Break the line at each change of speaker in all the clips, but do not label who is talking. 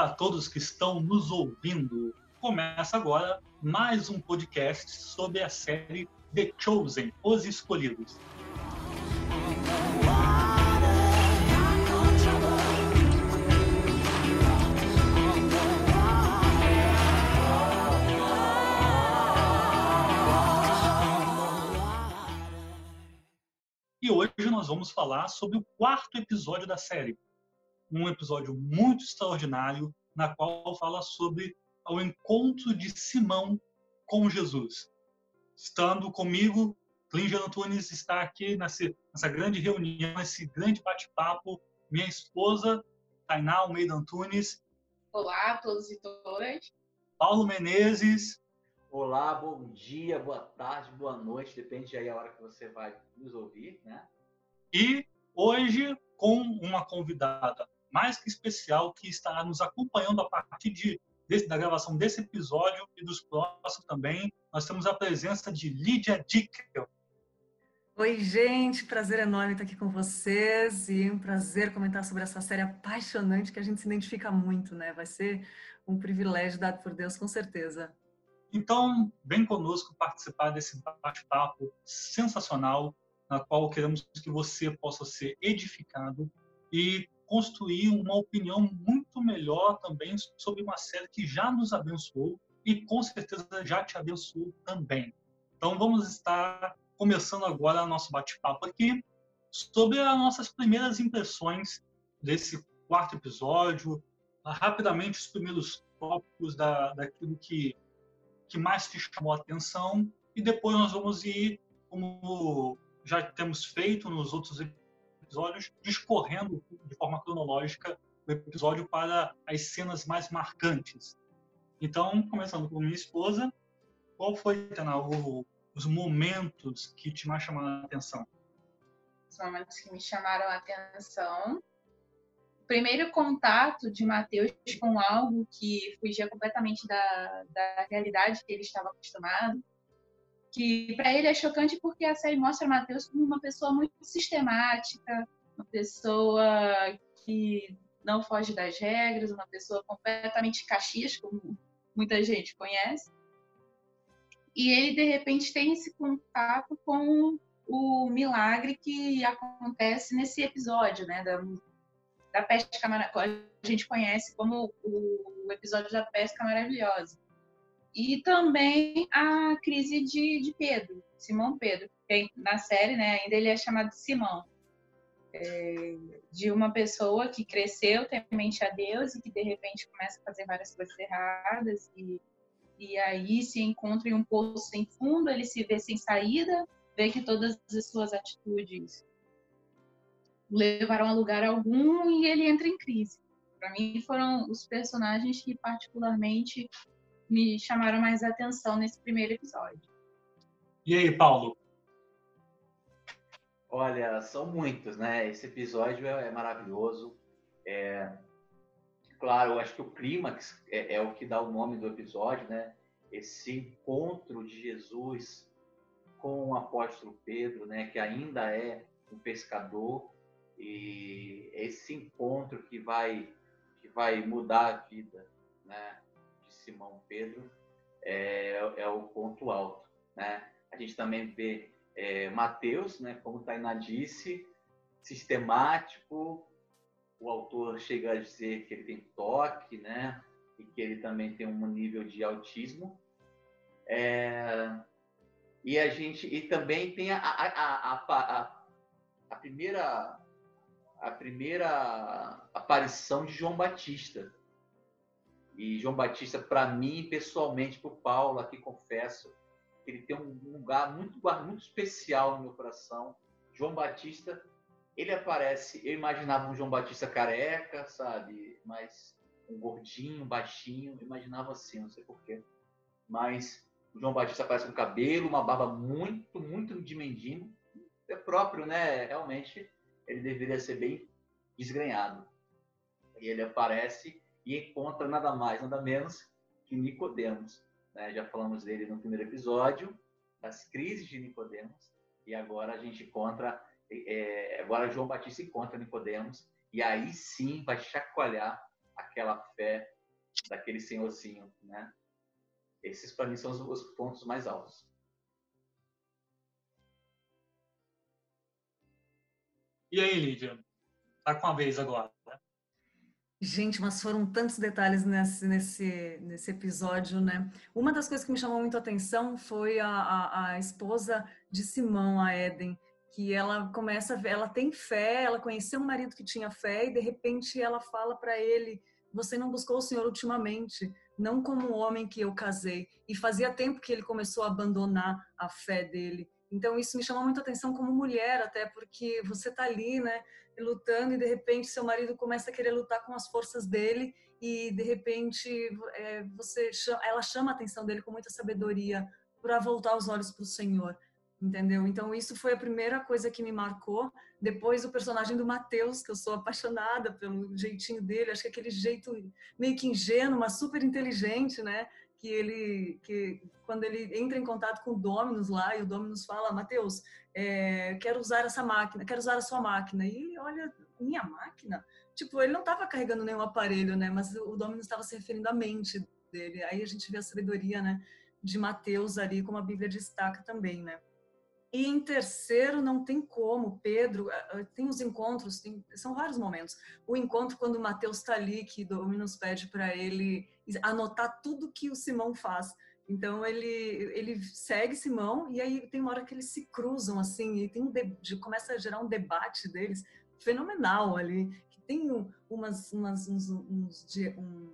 Olá para todos que estão nos ouvindo. Começa agora mais um podcast sobre a série The Chosen, Os Escolhidos. E hoje nós vamos falar sobre o quarto episódio da série. Um episódio muito extraordinário, na qual fala sobre o encontro de Simão com Jesus. Estando comigo, Clíngia Antunes está aqui nessa, nessa grande reunião, nesse grande bate-papo. Minha esposa, Tainá Almeida Antunes.
Olá a todos e todas.
Paulo Menezes.
Olá, bom dia, boa tarde, boa noite, depende aí a hora que você vai nos ouvir, né?
E hoje com uma convidada mais que especial que estará nos acompanhando a partir de, de, da gravação desse episódio e dos próximos também. Nós temos a presença de Lídia Dickel.
Oi, gente, prazer enorme estar aqui com vocês e um prazer comentar sobre essa série apaixonante que a gente se identifica muito, né? Vai ser um privilégio dado por Deus, com certeza.
Então, vem conosco participar desse bate-papo sensacional, na qual queremos que você possa ser edificado e construir uma opinião muito melhor também sobre uma série que já nos abençoou e com certeza já te abençoou também. Então, vamos estar começando agora nosso bate-papo aqui sobre as nossas primeiras impressões desse quarto episódio, rapidamente os primeiros tópicos da, daquilo que que mais te chamou a atenção e depois nós vamos ir, como já temos feito nos outros episódios, discorrendo de forma cronológica o episódio para as cenas mais marcantes. Então, começando com minha esposa, qual foi, Tana, o, os momentos que te mais chamaram a atenção?
Os momentos que me chamaram a atenção primeiro contato de Mateus com algo que fugia completamente da, da realidade que ele estava acostumado, que para ele é chocante porque a série mostra Mateus como uma pessoa muito sistemática, uma pessoa que não foge das regras, uma pessoa completamente caxias, como muita gente conhece. E ele, de repente, tem esse contato com o milagre que acontece nesse episódio, né, da da pesca maravilhosa, a gente conhece como o episódio da pesca maravilhosa. E também a crise de, de Pedro, Simão Pedro, que na série né, ainda ele é chamado Simão. É, de uma pessoa que cresceu temente a Deus e que de repente começa a fazer várias coisas erradas e, e aí se encontra em um poço sem fundo, ele se vê sem saída, vê que todas as suas atitudes levaram a lugar algum e ele entra em crise. Para mim, foram os personagens que particularmente me chamaram mais atenção nesse primeiro episódio.
E aí, Paulo?
Olha, são muitos, né? Esse episódio é, é maravilhoso. É, claro, eu acho que o clímax é, é o que dá o nome do episódio, né? Esse encontro de Jesus com o apóstolo Pedro, né? Que ainda é um pescador e esse encontro que vai que vai mudar a vida né, Simão Pedro é, é o ponto alto. Né? A gente também vê é, Mateus, né, como Tainá disse, sistemático. O autor chega a dizer que ele tem toque, né? E que ele também tem um nível de autismo. É, e a gente e também tem a, a, a, a, primeira a primeira aparição de João Batista. E João Batista, para mim, pessoalmente, para o Paulo, aqui confesso, ele tem um lugar muito, muito especial no meu coração. João Batista, ele aparece, eu imaginava um João Batista careca, sabe? Mas um gordinho, baixinho, eu imaginava assim, não sei porquê. Mas o João Batista aparece com cabelo, uma barba muito, muito de mendigo. É próprio, né? Realmente ele deveria ser bem desgrenhado. E ele aparece e encontra nada mais, nada menos que Nicodemos. Né? Já falamos dele no primeiro episódio, das crises de Nicodemos, e agora a gente encontra, é, agora João Batista encontra Nicodemos, e aí sim vai chacoalhar aquela fé daquele senhorzinho, né? Esses para mim são os, os pontos mais altos.
E aí, Lídia? Tá com a vez agora.
Gente, mas foram tantos detalhes nesse, nesse, nesse episódio, né? Uma das coisas que me chamou muito a atenção foi a, a, a esposa de Simão, a Eden, que ela começa a ver, ela tem fé, ela conheceu um marido que tinha fé e de repente ela fala para ele: "Você não buscou o Senhor ultimamente, não como o homem que eu casei". E fazia tempo que ele começou a abandonar a fé dele. Então isso me chamou muito atenção como mulher, até porque você tá ali, né, lutando e de repente seu marido começa a querer lutar com as forças dele e de repente é, você ela chama a atenção dele com muita sabedoria para voltar os olhos para o Senhor entendeu? Então isso foi a primeira coisa que me marcou. Depois o personagem do Mateus, que eu sou apaixonada pelo jeitinho dele, acho que aquele jeito meio que ingênuo, mas super inteligente, né? Que ele, que quando ele entra em contato com o Dominus lá e o Dominus fala, Mateus, é, quero usar essa máquina, quero usar a sua máquina. E ele olha, minha máquina? Tipo, ele não estava carregando nenhum aparelho, né? Mas o Dominus estava se referindo à mente dele. Aí a gente vê a sabedoria, né? De Mateus ali, como a Bíblia destaca também, né? E em terceiro, não tem como, Pedro, eh, eh, tem os encontros, tem, são vários momentos. O encontro quando o Mateus está ali, que Dominus pede para ele anotar tudo que o Simão faz. Então ele ele segue Simão e aí tem uma hora que eles se cruzam assim e tem um de, começa a gerar um debate deles fenomenal ali que tem umas umas uns, uns, um,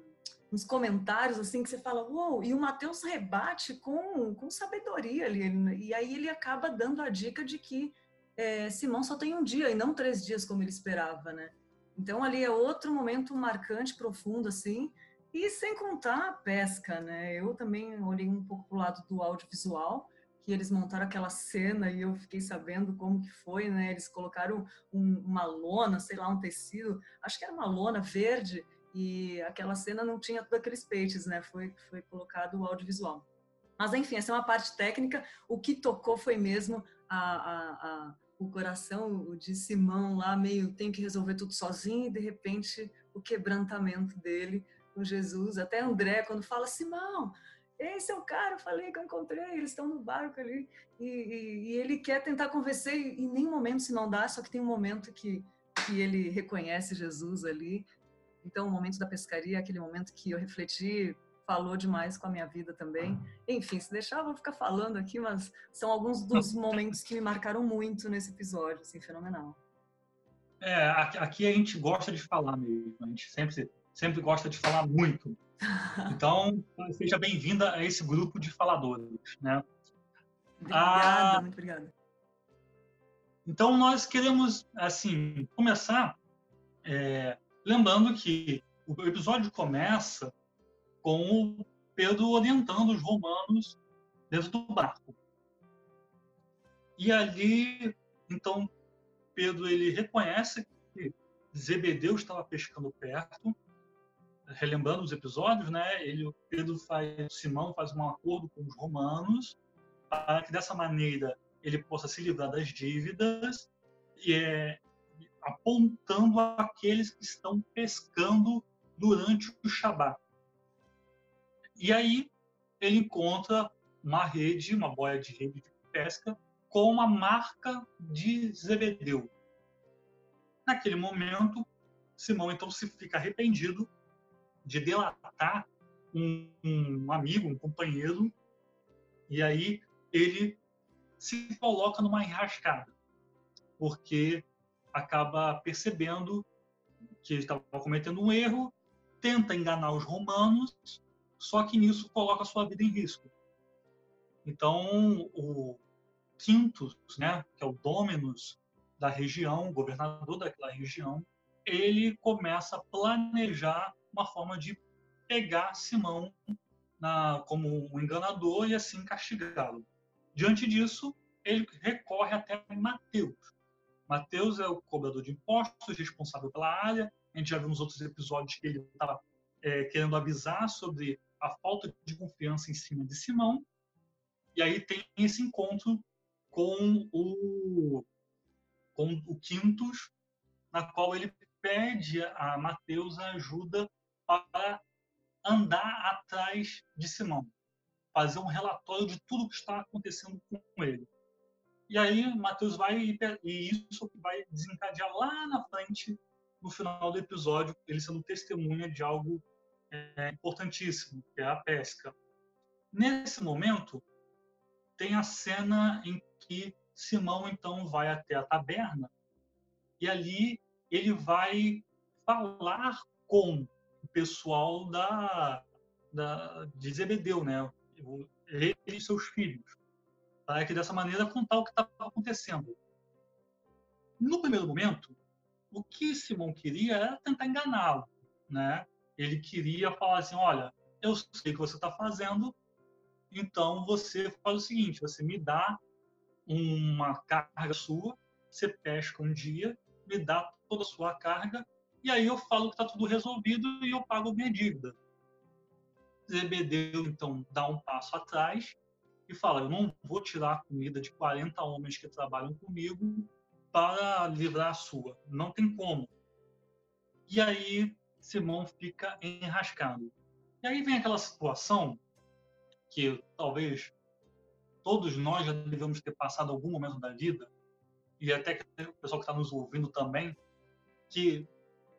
uns comentários assim que você fala, uou, e o Mateus rebate com, com sabedoria ali, e aí ele acaba dando a dica de que é, Simão só tem um dia e não três dias como ele esperava, né? Então ali é outro momento marcante, profundo assim, e sem contar a pesca, né? Eu também olhei um pouco pro lado do audiovisual, que eles montaram aquela cena e eu fiquei sabendo como que foi, né? Eles colocaram um, uma lona, sei lá, um tecido, acho que era uma lona verde, e aquela cena não tinha todos aqueles peixes, né? Foi, foi colocado o audiovisual. Mas enfim, essa é uma parte técnica. O que tocou foi mesmo a, a, a, o coração de Simão lá, meio tem que resolver tudo sozinho, e de repente o quebrantamento dele com Jesus. Até André, quando fala, Simão, esse é o cara, eu falei que eu encontrei, eles estão no barco ali. E, e, e ele quer tentar convencer, e em nenhum momento se não dá, só que tem um momento que, que ele reconhece Jesus ali então, o momento da pescaria é aquele momento que eu refleti, falou demais com a minha vida também. Enfim, se deixar, eu vou ficar falando aqui, mas são alguns dos momentos que me marcaram muito nesse episódio, assim, fenomenal.
É, aqui a gente gosta de falar mesmo, a gente sempre, sempre gosta de falar muito. Então, seja bem-vinda a esse grupo de faladores, né?
Obrigada, ah, muito obrigada.
Então, nós queremos, assim, começar é, Lembrando que o episódio começa com o Pedro orientando os romanos dentro do barco. E ali, então, Pedro ele reconhece que Zebedeu estava pescando perto, relembrando os episódios, né? Ele, Pedro faz, Simão faz um acordo com os romanos para que dessa maneira ele possa se livrar das dívidas e é, apontando aqueles que estão pescando durante o Shabat. E aí ele encontra uma rede, uma boia de rede de pesca com uma marca de Zebedeu. Naquele momento, Simão então se fica arrependido de delatar um, um amigo, um companheiro, e aí ele se coloca numa enrascada, porque acaba percebendo que ele estava cometendo um erro, tenta enganar os romanos, só que nisso coloca a sua vida em risco. Então, o Quintus, né, que é o Dominus da região, governador daquela região, ele começa a planejar uma forma de pegar Simão na, como um enganador e assim castigá-lo. Diante disso, ele recorre até Mateus, Mateus é o cobrador de impostos, responsável pela área. A gente já viu nos outros episódios que ele estava é, querendo avisar sobre a falta de confiança em cima de Simão. E aí tem esse encontro com o, com o Quintus, na qual ele pede a Mateus a ajuda para andar atrás de Simão, fazer um relatório de tudo que está acontecendo com ele. E aí Mateus vai e isso vai desencadear lá na frente, no final do episódio, ele sendo testemunha de algo é, importantíssimo, que é a pesca. Nesse momento, tem a cena em que Simão então vai até a taberna e ali ele vai falar com o pessoal da, da de Zebedeu, né? Ele e seus filhos, para que dessa maneira contar o que estava acontecendo. No primeiro momento, o que Simão queria era tentar enganá-lo, né? Ele queria falar assim, olha, eu sei o que você está fazendo, então você faz o seguinte, você me dá uma carga sua, você pesca um dia, me dá toda a sua carga, e aí eu falo que está tudo resolvido e eu pago minha dívida. Zebedeu, então, dá um passo atrás e fala, eu não vou tirar a comida de 40 homens que trabalham comigo para livrar a sua. Não tem como. E aí Simão fica enrascado. E aí vem aquela situação que talvez todos nós já devemos ter passado algum momento da vida, e até o pessoal que está nos ouvindo também, que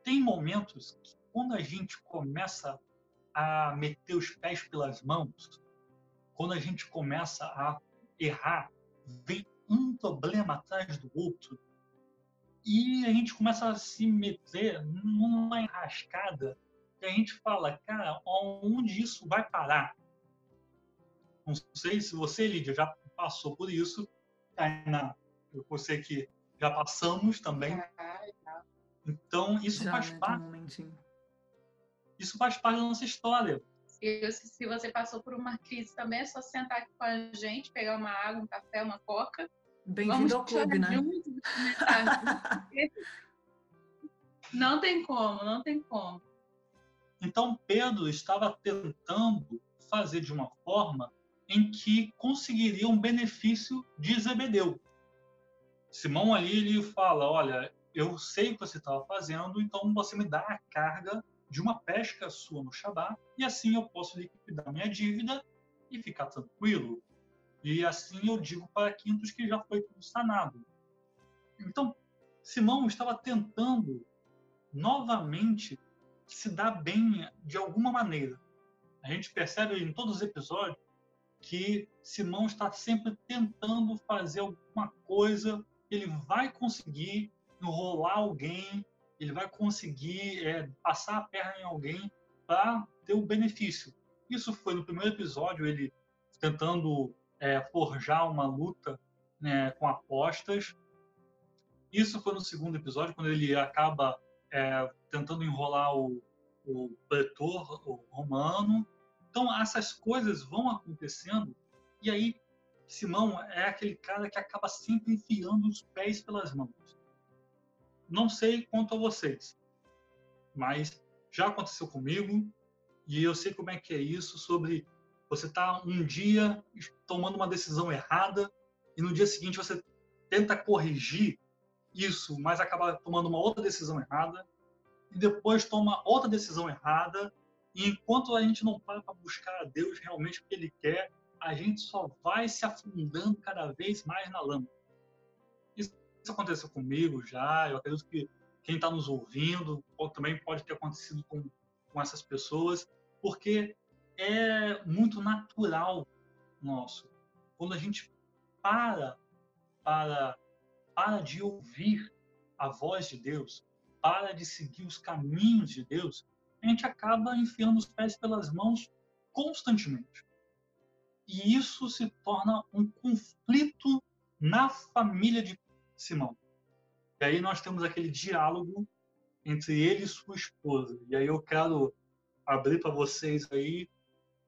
tem momentos que quando a gente começa a meter os pés pelas mãos, quando a gente começa a errar, vem um problema atrás do outro, e a gente começa a se meter numa enrascada que a gente fala, cara, onde isso vai parar? Não sei se você, Lídia, já passou por isso. Tainá, eu sei que já passamos também. Então, isso
já,
faz
né,
parte. Um isso faz parte da nossa história.
Se, se você passou por uma crise também, é só sentar aqui com a gente, pegar uma água, um café, uma coca.
Bem-vindo ao clube, né?
não tem como, não tem como.
Então, Pedro estava tentando fazer de uma forma em que conseguiria um benefício de Zebedeu. Simão ali ele fala, olha, eu sei o que você estava fazendo, então você me dá a carga de uma pesca sua no Shabat e assim eu posso liquidar minha dívida e ficar tranquilo. E assim eu digo para Quintos que já foi tudo sanado. Então, Simão estava tentando novamente se dar bem de alguma maneira. A gente percebe em todos os episódios que Simão está sempre tentando fazer alguma coisa, ele vai conseguir enrolar alguém, ele vai conseguir é, passar a perna em alguém para ter o benefício. Isso foi no primeiro episódio, ele tentando é, forjar uma luta né, com apostas. Isso foi no segundo episódio, quando ele acaba é, tentando enrolar o, o pretor o romano. Então, essas coisas vão acontecendo, e aí Simão é aquele cara que acaba sempre enfiando os pés pelas mãos. Não sei quanto a vocês, mas já aconteceu comigo, e eu sei como é que é isso sobre você tá um dia tomando uma decisão errada e no dia seguinte você tenta corrigir isso, mas acaba tomando uma outra decisão errada e depois toma outra decisão errada e enquanto a gente não para para buscar a Deus realmente o que Ele quer, a gente só vai se afundando cada vez mais na lama. Isso aconteceu comigo já, eu acredito que quem está nos ouvindo também pode ter acontecido com, com essas pessoas, porque é muito natural nosso. Quando a gente para, para, para de ouvir a voz de Deus, para de seguir os caminhos de Deus, a gente acaba enfiando os pés pelas mãos constantemente. E isso se torna um conflito na família de Simão. E aí nós temos aquele diálogo entre ele e sua esposa. E aí eu quero abrir para vocês aí,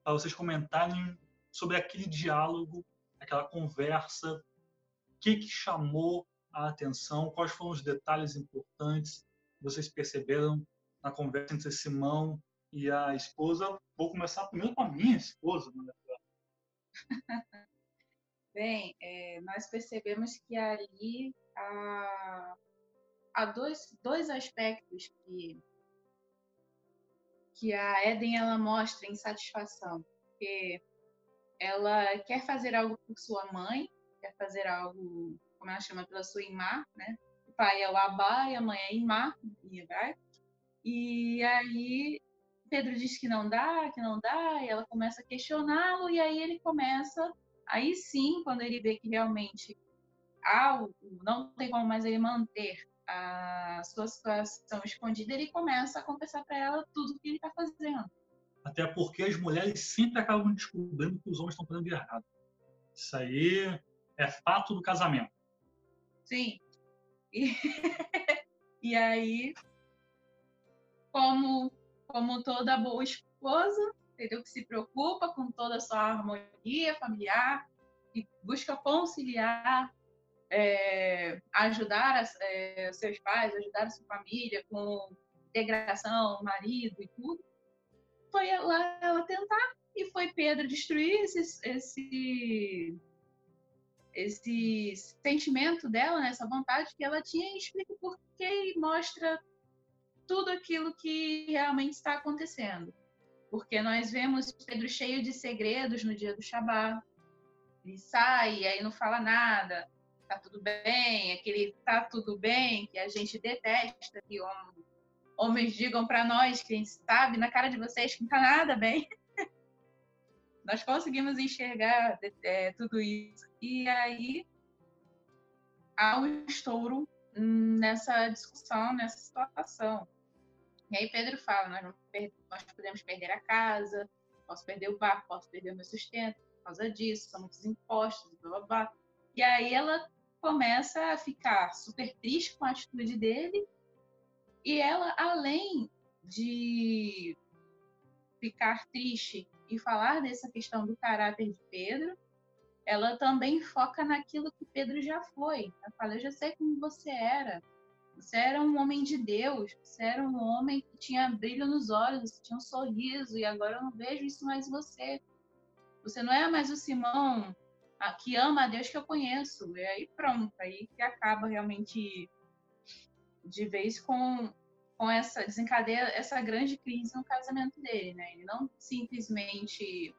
para vocês comentarem sobre aquele diálogo, aquela conversa, o que, que chamou a atenção, quais foram os detalhes importantes que vocês perceberam na conversa entre Simão e a esposa. Vou começar primeiro com a minha esposa, na
Bem, é, nós percebemos que ali há, há dois, dois aspectos que, que a Eden ela mostra insatisfação, porque ela quer fazer algo por sua mãe, quer fazer algo, como ela chama, pela sua imá, né? O pai é o Abá e a mãe é Imá, em hebraico. E aí Pedro diz que não dá, que não dá, e ela começa a questioná-lo, e aí ele começa, aí sim, quando ele vê que realmente há, não tem como mais ele manter a sua situação escondida, ele começa a confessar para ela tudo o que ele está fazendo.
Até porque as mulheres sempre acabam descobrindo que os homens estão fazendo de errado. Isso aí é fato do casamento.
Sim. E, e aí, como, como toda boa esposa, entendeu? Que se preocupa com toda a sua harmonia familiar, que busca conciliar é, ajudar as, é, seus pais, ajudar a sua família com integração, marido e tudo, foi ela, ela tentar e foi Pedro destruir esse, esse, esse sentimento dela, né, essa vontade que ela tinha e explica por que e mostra tudo aquilo que realmente está acontecendo. Porque nós vemos Pedro cheio de segredos no dia do Shabat. Ele sai e aí não fala nada tá tudo bem, aquele tá tudo bem que a gente detesta que homens digam para nós que a gente sabe na cara de vocês que não tá nada bem. nós conseguimos enxergar é, tudo isso. E aí há um estouro nessa discussão, nessa situação. E aí Pedro fala, nós, nós podemos perder a casa, posso perder o barco, posso perder o meu sustento por causa disso, são muitos impostos, blá, blá, blá. E aí ela começa a ficar super triste com a atitude dele. E ela, além de ficar triste e falar dessa questão do caráter de Pedro, ela também foca naquilo que Pedro já foi. Ela fala: Eu já sei como você era. Você era um homem de Deus. Você era um homem que tinha brilho nos olhos, você tinha um sorriso, e agora eu não vejo isso mais em você. Você não é mais o Simão que ama a Deus que eu conheço. E aí pronto, aí que acaba realmente de vez com, com essa desencadeia essa grande crise no casamento dele, né? Ele não simplesmente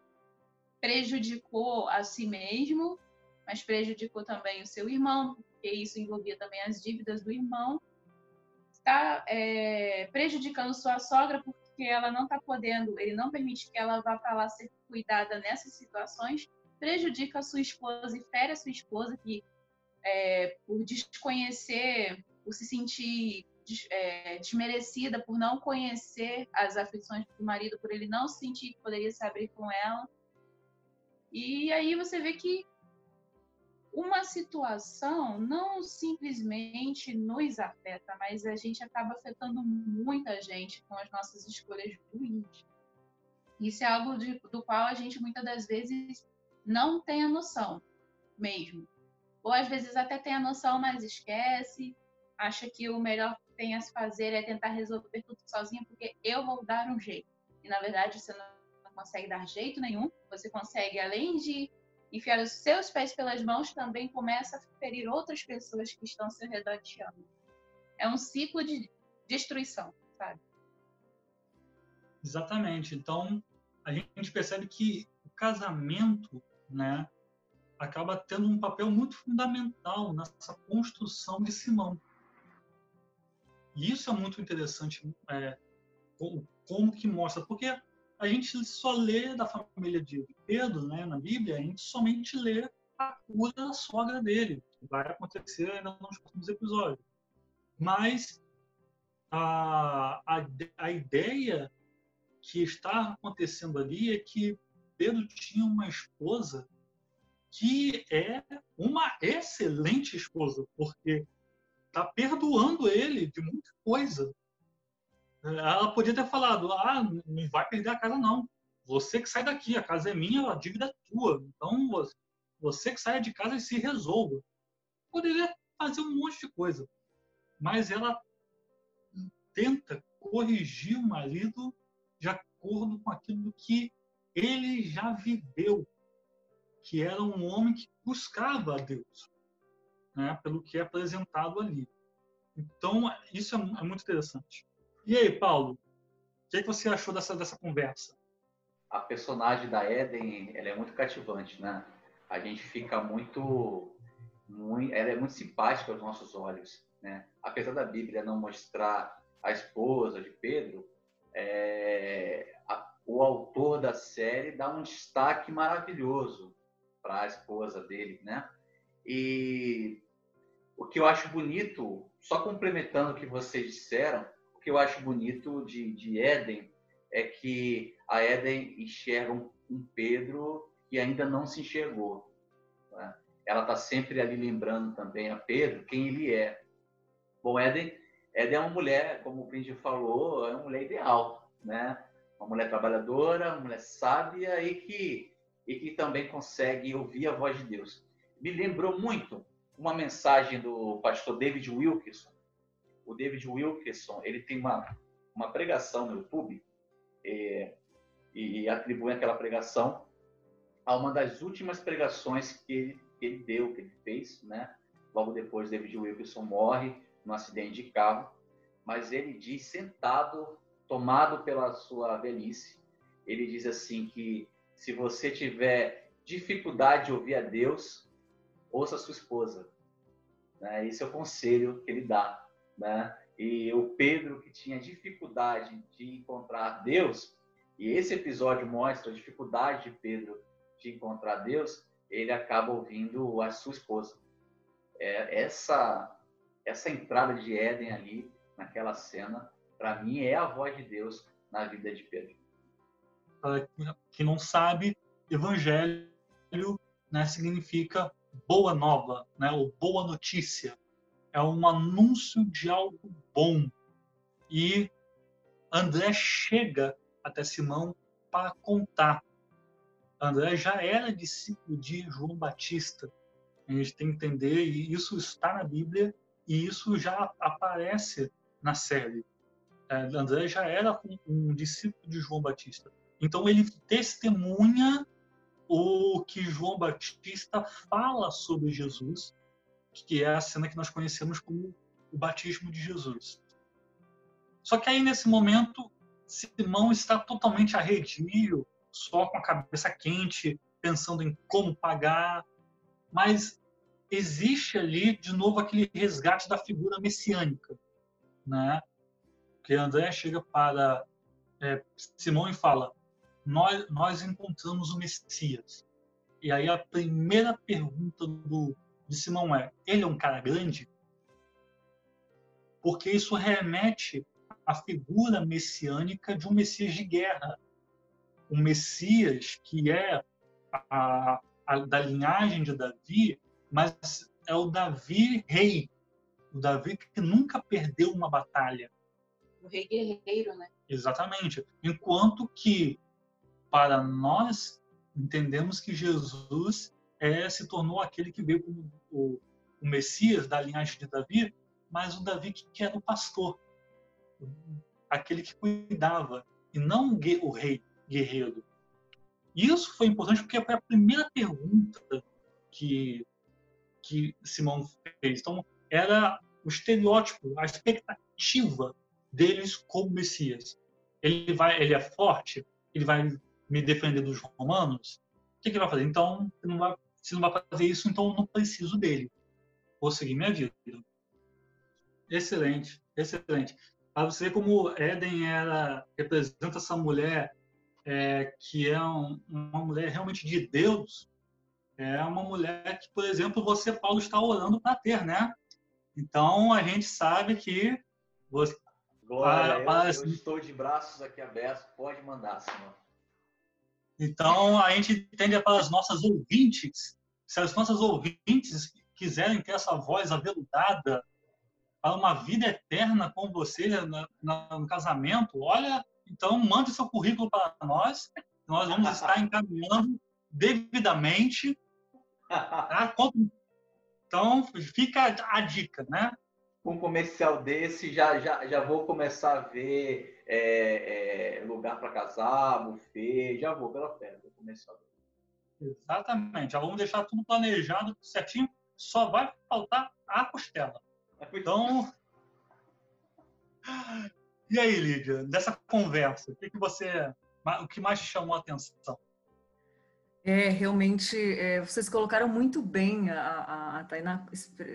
prejudicou a si mesmo, mas prejudicou também o seu irmão, porque isso envolvia também as dívidas do irmão. Está é, prejudicando sua sogra porque ela não está podendo, ele não permite que ela vá para lá ser cuidada nessas situações prejudica a sua esposa e fere a sua esposa, que é, por desconhecer, por se sentir é, desmerecida, por não conhecer as aflições do marido, por ele não sentir que poderia se abrir com ela. E aí você vê que uma situação não simplesmente nos afeta, mas a gente acaba afetando muita gente com as nossas escolhas ruins. Isso é algo de, do qual a gente muitas das vezes não tem a noção mesmo. Ou às vezes até tem a noção, mas esquece, acha que o melhor que tem a se fazer é tentar resolver tudo sozinho, porque eu vou dar um jeito. E na verdade você não consegue dar jeito nenhum, você consegue, além de enfiar os seus pés pelas mãos, também começa a ferir outras pessoas que estão ao seu redor. É um ciclo de destruição, sabe?
Exatamente. Então, a gente percebe que o casamento né, acaba tendo um papel muito fundamental nessa construção de Simão. E isso é muito interessante, é, como que mostra, porque a gente só lê da família de Pedro, né, na Bíblia, a gente somente lê a cura da sogra dele, vai acontecer ainda nos próximos episódios. Mas a, a, a ideia que está acontecendo ali é que Pedro tinha uma esposa que é uma excelente esposa, porque está perdoando ele de muita coisa. Ela podia ter falado: ah, não vai perder a casa, não. Você que sai daqui, a casa é minha, a dívida é tua. Então, você que saia de casa e se resolva. Poderia fazer um monte de coisa. Mas ela tenta corrigir o marido de acordo com aquilo que ele já viveu, que era um homem que buscava a Deus, né, pelo que é apresentado ali. Então, isso é, é muito interessante. E aí, Paulo, que, que você achou dessa, dessa conversa?
A personagem da Eden, ela é muito cativante, né? A gente fica muito, muito, ela é muito simpática aos nossos olhos, né? Apesar da Bíblia não mostrar a esposa de Pedro, é, a, o autor da série dá um destaque maravilhoso para a esposa dele, né? E o que eu acho bonito, só complementando o que vocês disseram, o que eu acho bonito de, de Éden é que a Éden enxerga um, Pedro que ainda não se enxergou. Né? Ela está sempre ali lembrando também a Pedro quem ele é. Bom, Éden, Éden é uma mulher, como o príncipe falou, é uma mulher ideal, né? Uma mulher trabalhadora, uma mulher sábia e que, e que também consegue ouvir a voz de Deus. Me lembrou muito uma mensagem do pastor David Wilkerson, o David Wilkerson, ele tem uma, uma pregação no YouTube é, e atribui aquela pregação a uma das últimas pregações que ele, que ele deu, que ele fez, né? Logo depois, David Wilkerson morre num acidente de carro, mas ele diz, sentado, tomado pela sua velhice, ele diz assim que se você tiver dificuldade de ouvir a Deus, ouça a sua esposa. Né? Esse é o conselho que ele dá né? E o Pedro que tinha dificuldade de encontrar Deus, e esse episódio mostra a dificuldade de Pedro de encontrar Deus, ele acaba ouvindo a sua esposa. É, essa essa entrada de Éden ali naquela cena, para mim é a voz de Deus na vida de Pedro.
Para quem não sabe, evangelho né, significa boa nova, né, ou boa notícia é um anúncio de algo bom. E André chega até Simão para contar. André já era discípulo de João Batista. A gente tem que entender, e isso está na Bíblia, e isso já aparece na série. É, André já era um, um discípulo de João Batista. Então ele testemunha o que João Batista fala sobre Jesus que é a cena que nós conhecemos como o batismo de Jesus. Só que aí, nesse momento, Simão está totalmente arredio, só com a cabeça quente, pensando em como pagar, mas existe ali, de novo, aquele resgate da figura messiânica, né? Que André chega para é, Simão e fala: nós, nós encontramos o Messias. E aí a primeira pergunta do, de Simão é: ele é um cara grande? Porque isso remete à figura messiânica de um Messias de guerra. Um Messias que é a, a, da linhagem de Davi, mas é o Davi rei. O Davi que nunca perdeu uma batalha.
O rei guerreiro, né?
Exatamente. Enquanto que, para nós, entendemos que Jesus é, se tornou aquele que veio como o, o Messias da linhagem de Davi, mas o Davi que era o pastor, aquele que cuidava, e não o rei guerreiro. Isso foi importante porque foi a primeira pergunta que, que Simão fez. Então, era o estereótipo, a expectativa deles como Messias. Ele vai, ele é forte, ele vai me defender dos romanos. O que, que ele vai fazer? Então, ele não vai se não vai fazer isso, então eu não preciso dele. Vou seguir minha vida. Excelente, excelente. Para você ver como Eden era, representa essa mulher é, que é um, uma mulher realmente de Deus, é uma mulher que, por exemplo, você, Paulo, está orando para ter, né? Então, a gente sabe que... Você,
Glória, para, eu, eu estou de braços aqui abertos, pode mandar, Senhor.
Então, a gente entende para as nossas ouvintes, se as nossas ouvintes quiserem ter essa voz aveludada para uma vida eterna com você na, no casamento, olha, então mande seu currículo para nós, nós vamos estar encaminhando devidamente. Tá? Então, fica a dica, né?
Um comercial desse, já, já, já vou começar a ver é, é, lugar para casar, buffet, já vou pela fé, vou começar.
Exatamente, já vamos deixar tudo planejado certinho, só vai faltar a costela. Então, E aí, Lídia, dessa conversa, o que, que você, o que mais te chamou a atenção?
É, realmente, é, vocês colocaram muito bem, a, a, a Tainá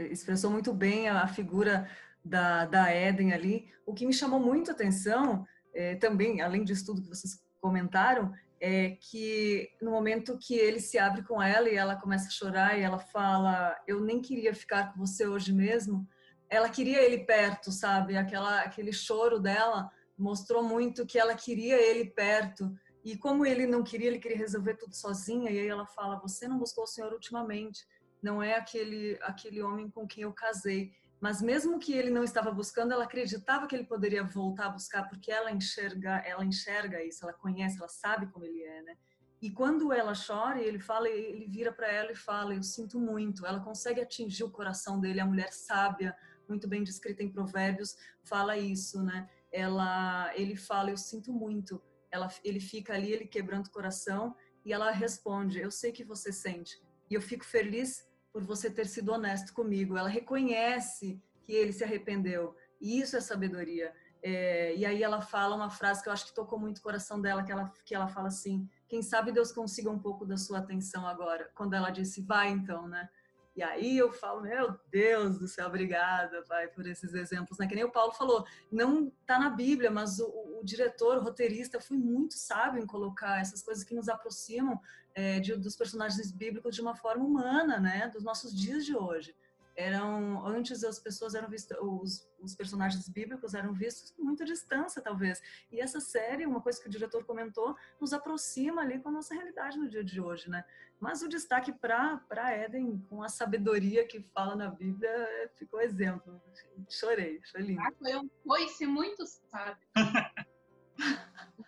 expressou muito bem a, a figura da, da Eden ali. O que me chamou muito a atenção, é, também, além disso tudo que vocês comentaram, é que no momento que ele se abre com ela e ela começa a chorar e ela fala, eu nem queria ficar com você hoje mesmo, ela queria ele perto, sabe? Aquela, aquele choro dela mostrou muito que ela queria ele perto. E como ele não queria, ele queria resolver tudo sozinha. E aí ela fala: Você não buscou o Senhor ultimamente. Não é aquele aquele homem com quem eu casei. Mas mesmo que ele não estava buscando, ela acreditava que ele poderia voltar a buscar, porque ela enxerga, ela enxerga isso, ela conhece, ela sabe como ele é, né? E quando ela chora, ele fala, ele vira para ela e fala: "Eu sinto muito". Ela consegue atingir o coração dele, a mulher sábia, muito bem descrita em Provérbios, fala isso, né? Ela, ele fala: "Eu sinto muito". Ela, ele fica ali, ele quebrando o coração, e ela responde: "Eu sei que você sente, e eu fico feliz por você ter sido honesto comigo. Ela reconhece que ele se arrependeu. E isso é sabedoria. É, e aí ela fala uma frase que eu acho que tocou muito o coração dela, que ela, que ela fala assim, quem sabe Deus consiga um pouco da sua atenção agora. Quando ela disse, vai então, né? E aí eu falo, meu Deus do céu, obrigada, pai, por esses exemplos, né? Que nem o Paulo falou, não tá na Bíblia, mas o, o diretor, o roteirista, foi muito sábio em colocar essas coisas que nos aproximam é, de, dos personagens bíblicos de uma forma humana, né? Dos nossos dias de hoje. Eram antes as pessoas eram vistas, os, os personagens bíblicos eram vistos com muita distância, talvez. E essa série, uma coisa que o diretor comentou, nos aproxima ali com a nossa realidade no dia de hoje, né? Mas o destaque para Éden, com a sabedoria que fala na Bíblia, ficou exemplo. Chorei, foi lindo. Ah,
foi um coice muito sábio.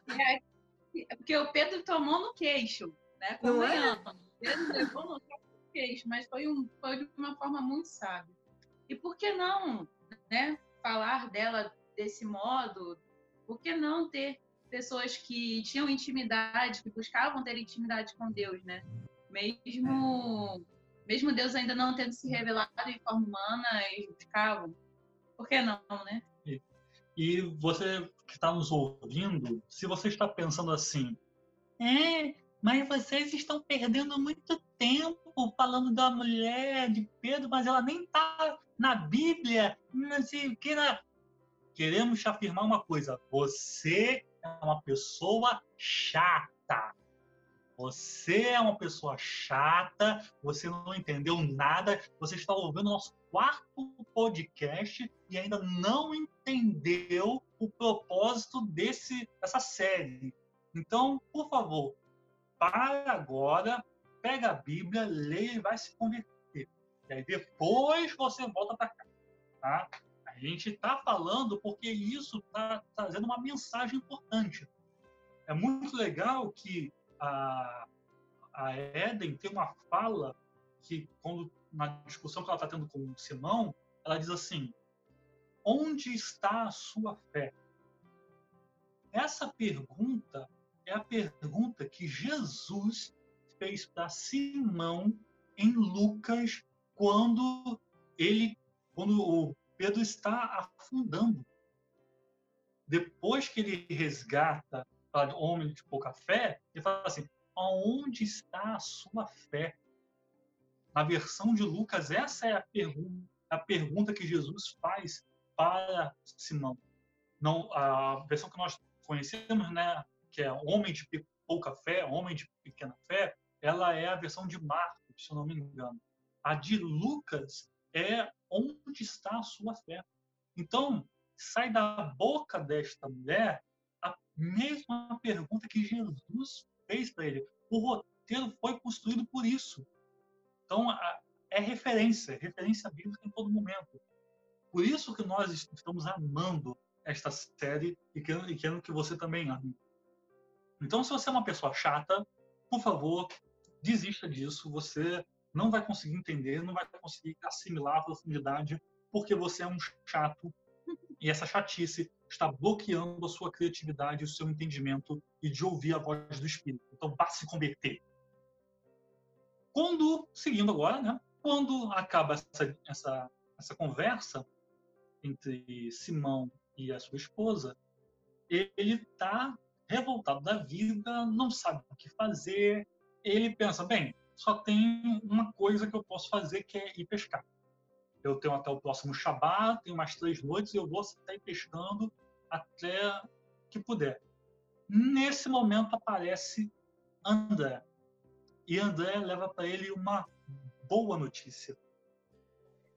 é, porque o Pedro tomou no queixo né? Convenhamos. É? Ele levou no queixo, mas foi, um, foi de uma forma muito sábia. E por que não, né? Falar dela desse modo? Por que não ter pessoas que tinham intimidade, que buscavam ter intimidade com Deus, né? Mesmo, mesmo Deus ainda não tendo se revelado em forma humana, eles buscavam. Por que não, né?
E, e você que está nos ouvindo, se você está pensando assim, é, mas vocês estão perdendo muito tempo falando da mulher de Pedro, mas ela nem está na Bíblia, não sei o que. Na... Queremos te afirmar uma coisa: você é uma pessoa chata. Você é uma pessoa chata, você não entendeu nada, você está ouvindo nosso quarto podcast e ainda não entendeu o propósito desse, dessa série. Então, por favor, para agora, pega a Bíblia, lê e vai se converter. E aí depois você volta para cá. Tá? A gente está falando porque isso está trazendo uma mensagem importante. É muito legal que a, a Eden tem uma fala que, quando na discussão que ela está tendo com o Simão, ela diz assim: Onde está a sua fé? Essa pergunta é a pergunta que Jesus fez para Simão em Lucas quando ele, quando o Pedro está afundando. Depois que ele resgata o homem de pouca fé, ele fala assim: aonde está a sua fé? Na versão de Lucas, essa é a pergunta, a pergunta que Jesus faz para Simão. Não, a versão que nós conhecemos, né, que é Homem de Pouca Fé, Homem de Pequena Fé, ela é a versão de Marcos, se eu não me engano. A de Lucas é Onde está a sua fé? Então, sai da boca desta mulher a mesma pergunta que Jesus fez para ele. O roteiro foi construído por isso. Então, é referência, referência bíblica em todo momento. Por isso que nós estamos amando esta série e querendo que você também ame. Então, se você é uma pessoa chata, por favor, desista disso. Você não vai conseguir entender, não vai conseguir assimilar a profundidade, porque você é um chato e essa chatice está bloqueando a sua criatividade, o seu entendimento e de ouvir a voz do Espírito. Então, vá se converter. Quando, seguindo agora, né? Quando acaba essa, essa, essa conversa entre Simão e a sua esposa, ele está revoltado da vida, não sabe o que fazer. Ele pensa, bem, só tem uma coisa que eu posso fazer que é ir pescar. Eu tenho até o próximo Shabat, tenho mais três noites e eu vou sair pescando até que puder. Nesse momento aparece André. E André leva para ele uma boa notícia.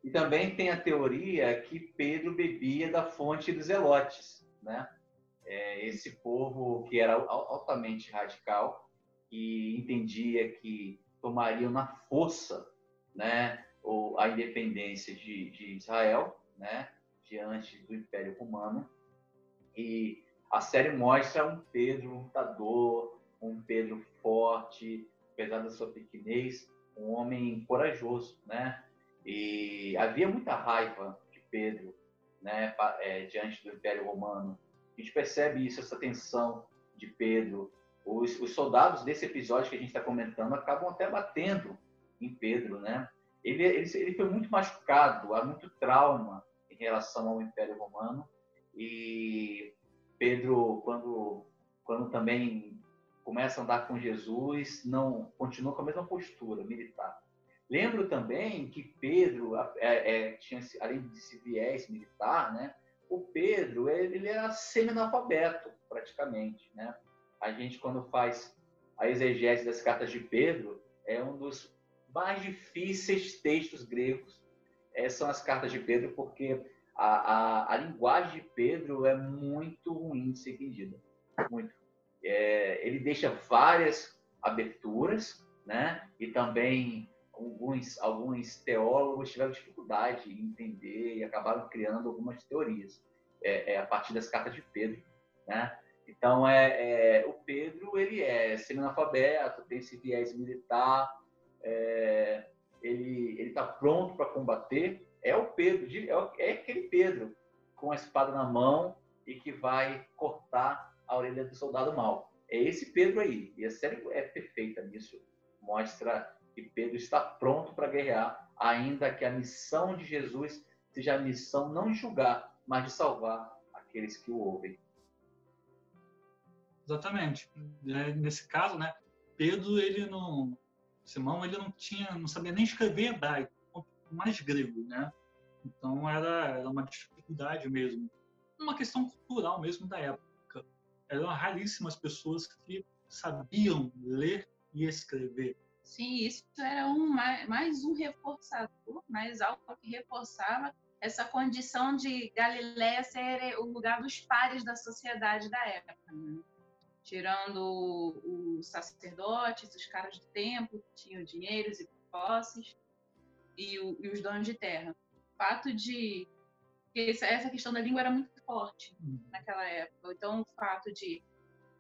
E também tem a teoria que Pedro bebia da fonte dos Elotes, né? É, esse povo que era altamente radical e entendia que tomariam na força, né, a independência de, de Israel, né, diante do Império Romano. E a série mostra um Pedro lutador, um Pedro forte, apesar da sua pequenez, um homem corajoso, né? E havia muita raiva de Pedro, né, é, diante do Império Romano. A gente percebe isso, essa tensão de Pedro. Os, os soldados desse episódio que a gente está comentando acabam até batendo em Pedro, né? Ele, ele, ele foi muito machucado, há muito trauma em relação ao Império Romano. E Pedro, quando, quando também começa a andar com Jesus, não continua com a mesma postura militar. Lembro também que Pedro é, é, tinha, além desse viés militar, né? O Pedro ele, era semi-analfabeto, praticamente, né? A gente quando faz a exegese das cartas de Pedro é um dos mais difíceis textos gregos. É, são as cartas de Pedro porque a, a, a linguagem de Pedro é muito ruim de ser entendida, muito. É, ele deixa várias aberturas, né? E também alguns, alguns teólogos tiveram dificuldade em entender e acabaram criando algumas teorias é, é, a partir das cartas de Pedro, né? Então, é, é o Pedro, ele é semi-analfabeto, tem esse viés militar, é, ele está pronto para combater. É o Pedro, é, é aquele Pedro com a espada na mão e que vai cortar a orelha do soldado mau. É esse Pedro aí. E a série é perfeita nisso. Mostra que Pedro está pronto para guerrear, ainda que a missão de Jesus seja a missão não de julgar, mas de salvar aqueles que o ouvem.
Exatamente. É, nesse caso, né, Pedro ele não, Simão ele não tinha, não sabia nem escrever hebraico, mais grego, né? Então era, era uma dificuldade mesmo, uma questão cultural mesmo da época. Eram raríssimas pessoas que sabiam ler e escrever.
Sim, isso era um, mais um reforçador, mais algo que reforçava essa condição de Galiléia ser o lugar dos pares da sociedade da época. Né? Tirando os sacerdotes, os caras do templo, que tinham dinheiros e posses, e, o, e os donos de terra. O fato de que essa questão da língua era muito forte uhum. naquela época. Então, o fato de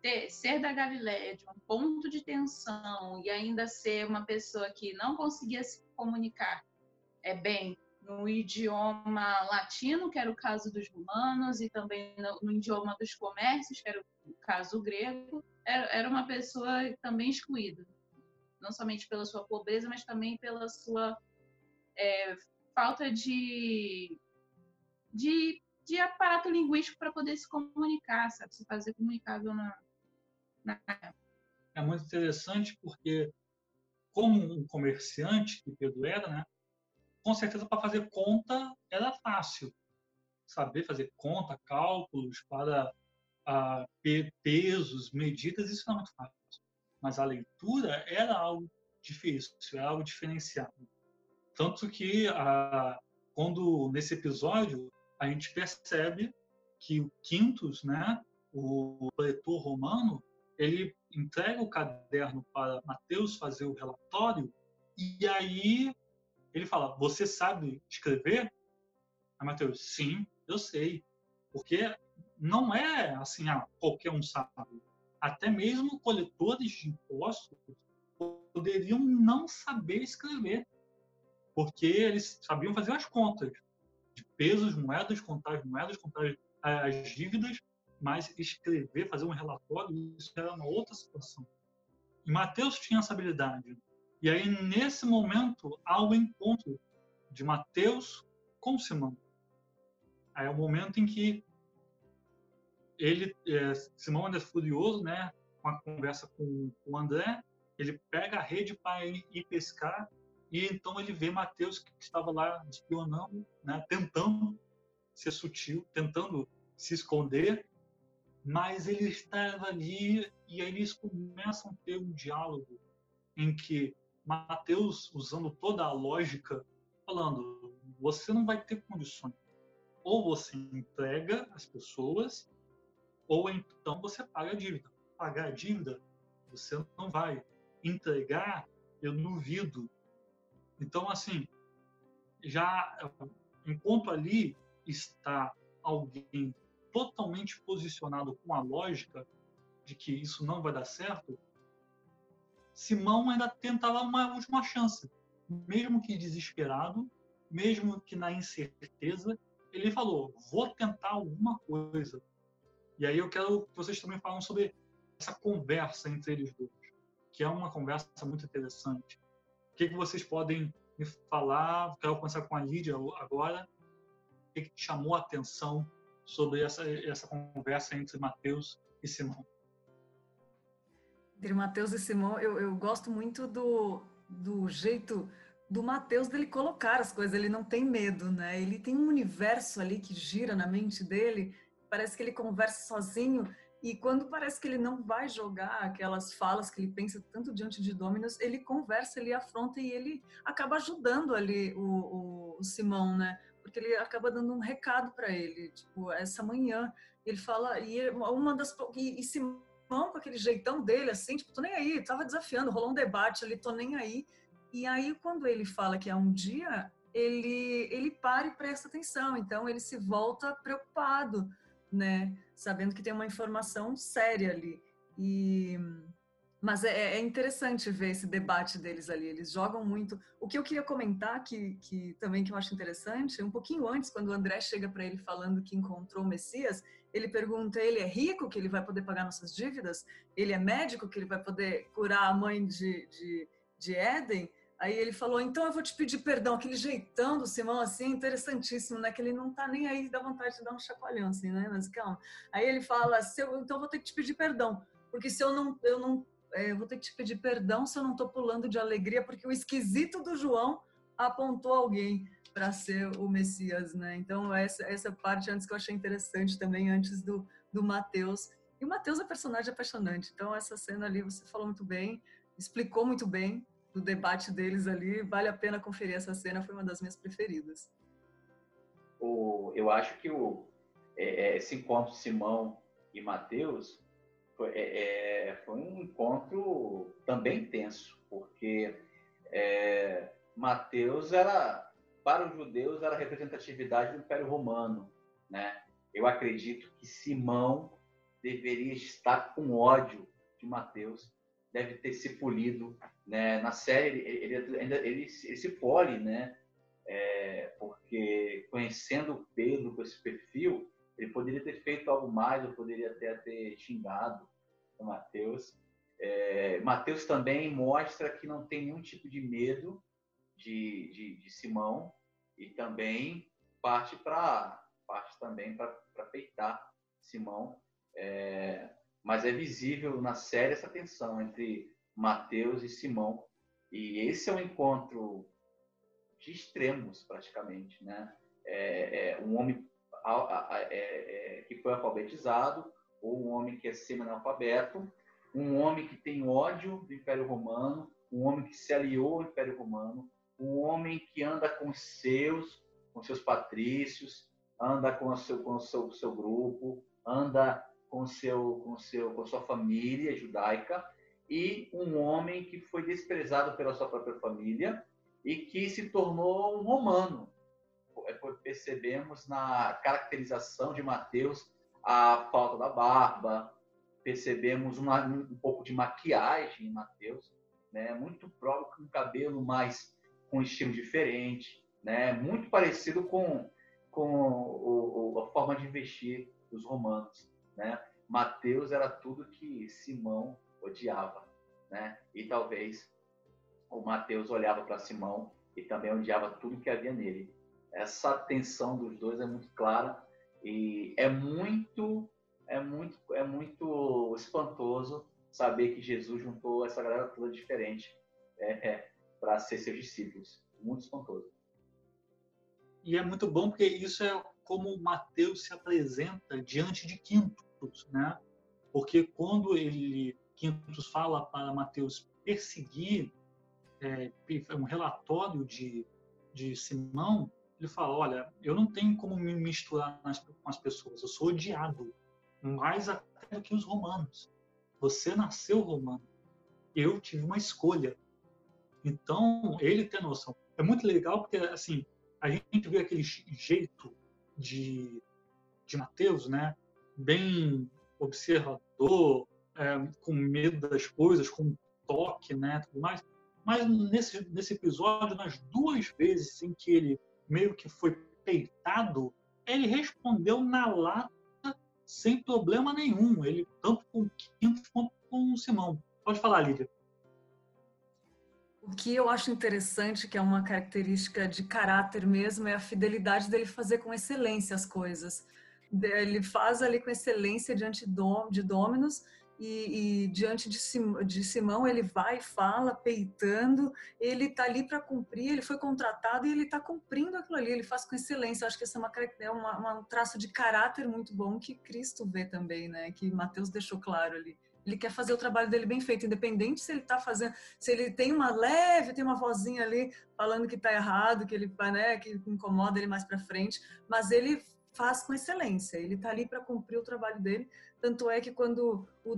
ter, ser da Galiléia, de um ponto de tensão, e ainda ser uma pessoa que não conseguia se comunicar é bem no idioma latino, que era o caso dos romanos, e também no, no idioma dos comércios, que era o caso grego, era, era uma pessoa também excluída, não somente pela sua pobreza, mas também pela sua é, falta de, de, de aparato linguístico para poder se comunicar, sabe? Se fazer comunicável na,
é muito interessante porque, como um comerciante que Pedro era, né, com certeza para fazer conta era fácil. Saber fazer conta, cálculos para ah, pesos, medidas, isso é muito fácil. Mas a leitura era algo difícil, era algo diferenciado. Tanto que, ah, quando nesse episódio, a gente percebe que o Quintus, né, o leitor romano, ele entrega o caderno para Mateus fazer o relatório e aí ele fala: Você sabe escrever? Aí Mateus: Sim, eu sei. Porque não é assim, ah, qualquer um sabe. Até mesmo coletores de impostos poderiam não saber escrever, porque eles sabiam fazer as contas de pesos, moedas, contar as moedas, contar as dívidas, mas escrever, fazer um relatório, isso era uma outra situação. E Mateus tinha essa habilidade. E aí, nesse momento, há o encontro de Mateus com Simão. Aí é o momento em que ele, é, Simão ainda é furioso, né, com a conversa com, o André, ele pega a rede para ir pescar e então ele vê Mateus que estava lá espionando, né, tentando ser sutil, tentando se esconder, mas ele estava ali e aí eles começam a ter um diálogo em que Mateus, usando toda a lógica, falando: você não vai ter condições. Ou você entrega as pessoas, ou então você paga a dívida. Pagar a dívida, você não vai. Entregar, eu duvido. Então, assim, já enquanto ali está alguém totalmente posicionado com a lógica de que isso não vai dar certo, Simão ainda tentava uma última chance, mesmo que desesperado, mesmo que na incerteza, ele falou: vou tentar alguma coisa. E aí eu quero que vocês também falem sobre essa conversa entre eles dois, que é uma conversa muito interessante. O que, que vocês podem me falar? Quero começar com a Lídia agora. O que, que chamou a atenção sobre essa, essa conversa entre Mateus e Simão?
Entre Mateus e Simão, eu, eu gosto muito do, do jeito do Mateus dele colocar as coisas, ele não tem medo, né? Ele tem um universo ali que gira na mente dele, parece que ele conversa sozinho e quando parece que ele não vai jogar aquelas falas que ele pensa tanto diante de Dominus, ele conversa, ele afronta e ele acaba ajudando ali o, o, o Simão, né? Porque ele acaba dando um recado para ele, tipo, essa manhã ele fala e uma das e, e Simão com aquele jeitão dele, assim, tipo, tô nem aí, tava desafiando, rolou um debate ali, tô nem aí. E aí, quando ele fala que é um dia, ele, ele para e presta atenção, então ele se volta preocupado, né, sabendo que tem uma informação séria ali. E mas é, é, interessante ver esse debate deles ali. Eles jogam muito. O que eu queria comentar, que, que também que eu acho interessante, um pouquinho antes, quando o André chega para ele falando que encontrou o Messias, ele pergunta: ele é rico, que ele vai poder pagar nossas dívidas? Ele é médico, que ele vai poder curar a mãe de, de, de Éden? Aí ele falou: então eu vou te pedir perdão. Aquele jeitão do Simão, assim, interessantíssimo, né? Que ele não tá nem aí, dá vontade de dar um chacoalhão, assim, né? Mas calma. Aí ele fala: eu, então eu vou ter que te pedir perdão. Porque se eu não, eu não é, vou ter que te pedir perdão se eu não estou pulando de alegria, porque o esquisito do João apontou alguém para ser o Messias, né? Então, essa, essa parte antes que eu achei interessante também, antes do, do Mateus. E o Mateus é personagem apaixonante, então essa cena ali você falou muito bem, explicou muito bem do debate deles ali, vale a pena conferir essa cena, foi uma das minhas preferidas.
O, eu acho que o, é, é esse encontro Simão e Mateus foi, é, é, foi um encontro também tenso, porque é, Mateus era, para os judeus, era a representatividade do Império Romano, né? Eu acredito que Simão deveria estar com ódio de Mateus, deve ter se polido, né? Na série ele, ele ele, ele, se pole, né? É, porque conhecendo Pedro com esse perfil, ele poderia ter feito algo mais, ou poderia até ter xingado o Mateus. É, Mateus também mostra que não tem nenhum tipo de medo de, de, de Simão e também parte para parte também para peitar Simão. É, mas é visível na série essa tensão entre Mateus e Simão. E esse é um encontro de extremos, praticamente. Né? É, é um homem é, é, que foi alfabetizado, ou um homem que é semi-analfabeto, um homem que tem ódio do Império Romano, um homem que se aliou ao Império Romano, um homem que anda com seus, com seus patrícios, anda com o seu, com o seu, seu grupo, anda com seu, com seu, com sua família judaica, e um homem que foi desprezado pela sua própria família e que se tornou um romano, percebemos na caracterização de Mateus a falta da barba, percebemos uma, um pouco de maquiagem em Mateus, né? muito próprio com cabelo mais com um estilo diferente, né? muito parecido com, com o, o, a forma de vestir dos romanos. Né? Mateus era tudo que Simão odiava, né? e talvez o Mateus olhava para Simão e também odiava tudo que havia nele essa tensão dos dois é muito clara e é muito é muito muito espantoso saber que Jesus juntou essa galera toda diferente é, é, para ser seus discípulos. Muito espantoso.
E é muito bom porque isso é como Mateus se apresenta diante de Quintus, né? Porque quando ele Quintus fala para Mateus perseguir é, um relatório de, de Simão, ele fala: Olha, eu não tenho como me misturar nas, com as pessoas, eu sou odiado, mais até do que os romanos. Você nasceu romano, eu tive uma escolha. Então, ele tem noção. É muito legal porque, assim, a gente vê aquele jeito de, de Mateus, né? Bem observador, é, com medo das coisas, com toque, né? Tudo mais. Mas nesse, nesse episódio, nas duas vezes em que ele meio que foi peitado, ele respondeu na lata sem problema nenhum. Ele tanto com Quinto quanto com Simão. Pode falar, Lídia.
O que eu acho interessante, que é uma característica de caráter mesmo, é a fidelidade dele fazer com excelência as coisas. Ele faz ali com excelência diante de Dominus e, e, diante de, Sim, de, Simão ele vai fala, peitando, ele está ali para cumprir, ele foi contratado e ele está cumprindo aquilo ali, ele faz com excelência. Eu acho que esse é, uma, é uma, um traço de caráter muito bom que Cristo vê também, né? que Mateus deixou claro ali. Ele quer fazer o trabalho dele bem feito, independente se ele está fazendo, se ele tem uma leve, tem uma vozinha ali falando que está errado, que ele né, que incomoda ele mais para frente, mas ele faz com excelência. Ele está ali para cumprir o trabalho dele. Tanto é que quando o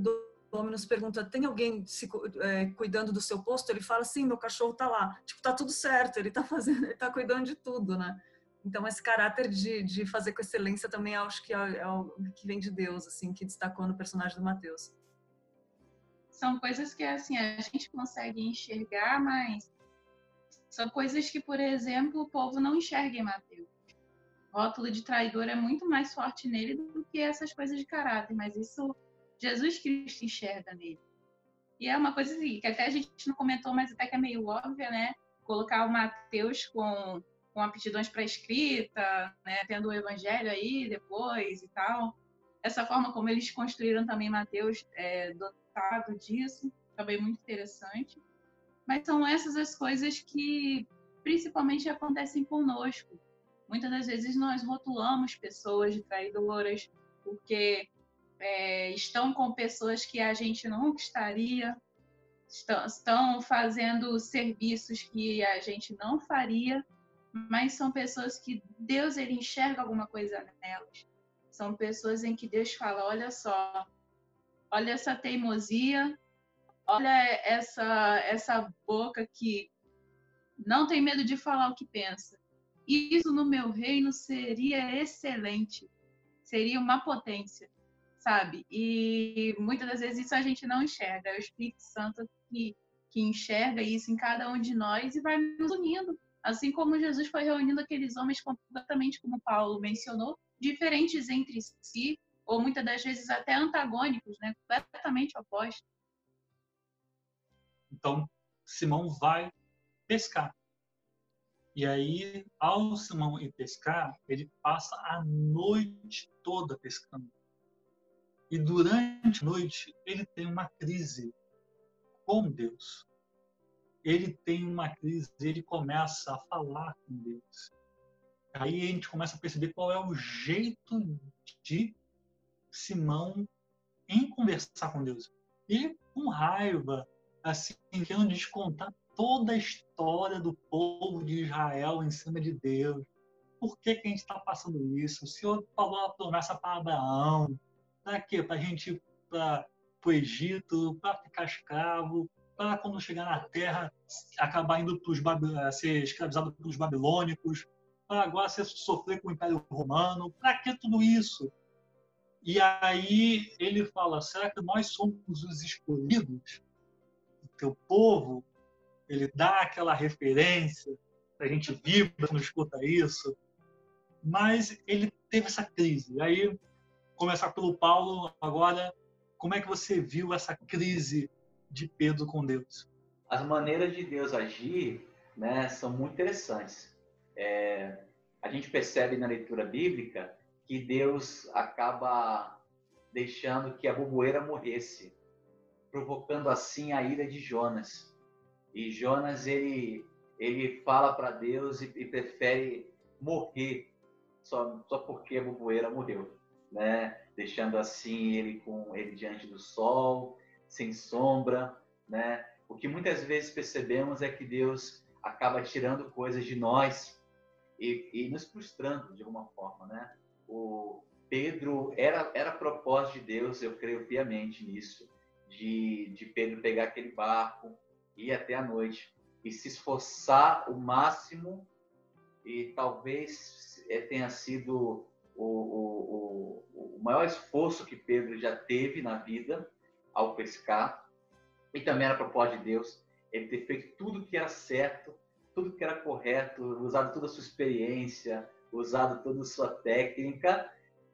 Dominus pergunta, tem alguém se, é, cuidando do seu posto? Ele fala, sim, meu cachorro está lá. Tipo, tá tudo certo, ele está fazendo, ele tá cuidando de tudo, né? Então, esse caráter de, de fazer com excelência também acho que é, é o que vem de Deus, assim, que destacou no personagem do Mateus.
São coisas que, assim, a gente consegue enxergar, mas são coisas que, por exemplo, o povo não enxerga em Mateus rótulo de traidor é muito mais forte nele do que essas coisas de caráter, mas isso Jesus Cristo enxerga nele. E é uma coisa assim, que até a gente não comentou, mas até que é meio óbvia, né? Colocar o Mateus com, com aptidões para escrita, né? tendo o evangelho aí depois e tal. Essa forma como eles construíram também Mateus é, dotado disso, também muito interessante. Mas são essas as coisas que principalmente acontecem conosco Muitas das vezes nós rotulamos pessoas de traidoras porque é, estão com pessoas que a gente nunca estaria, estão, estão fazendo serviços que a gente não faria, mas são pessoas que Deus ele enxerga alguma coisa nelas. São pessoas em que Deus fala: olha só, olha essa teimosia, olha essa essa boca que não tem medo de falar o que pensa. Isso no meu reino seria excelente, seria uma potência, sabe? E muitas das vezes isso a gente não enxerga. É o Espírito Santo que, que enxerga isso em cada um de nós e vai nos unindo. Assim como Jesus foi reunindo aqueles homens completamente, como Paulo mencionou, diferentes entre si, ou muitas das vezes até antagônicos, né? completamente opostos.
Então, Simão vai pescar. E aí, ao Simão ir pescar, ele passa a noite toda pescando. E durante a noite, ele tem uma crise com Deus. Ele tem uma crise, ele começa a falar com Deus. Aí a gente começa a perceber qual é o jeito de Simão em conversar com Deus. E com raiva, assim, querendo descontar toda a história do povo de Israel em cima de Deus. Por que, que a gente está passando isso? O Senhor falou a promessa para Abraão. Para quê? Para a gente ir para o Egito, para ficar escravo, para quando chegar na terra acabar indo pros, ser escravizado pelos babilônicos, para agora ser, sofrer com o Império Romano. Para que tudo isso? E aí ele fala: será que nós somos os escolhidos? O teu povo? Ele dá aquela referência, a gente vibra quando escuta isso, mas ele teve essa crise. E aí, começar pelo Paulo agora, como é que você viu essa crise de Pedro com Deus?
As maneiras de Deus agir né, são muito interessantes. É, a gente percebe na leitura bíblica que Deus acaba deixando que a buboeira morresse, provocando assim a ira de Jonas. E Jonas ele ele fala para Deus e, e, prefere morrer só só porque a buboeira morreu, né? Deixando assim ele com ele diante do sol, sem sombra, né? O que muitas vezes percebemos é que Deus acaba tirando coisas de nós e, e nos frustrando de alguma forma, né? O Pedro era era propósito de Deus, eu creio piamente nisso, de, de Pedro pegar aquele barco, ir até a noite e se esforçar o máximo e talvez é, tenha sido o, o, o, o maior esforço que Pedro já teve na vida ao pescar e também era propósito de Deus ele ter feito tudo que era certo tudo que era correto, usado toda a sua experiência, usado toda a sua técnica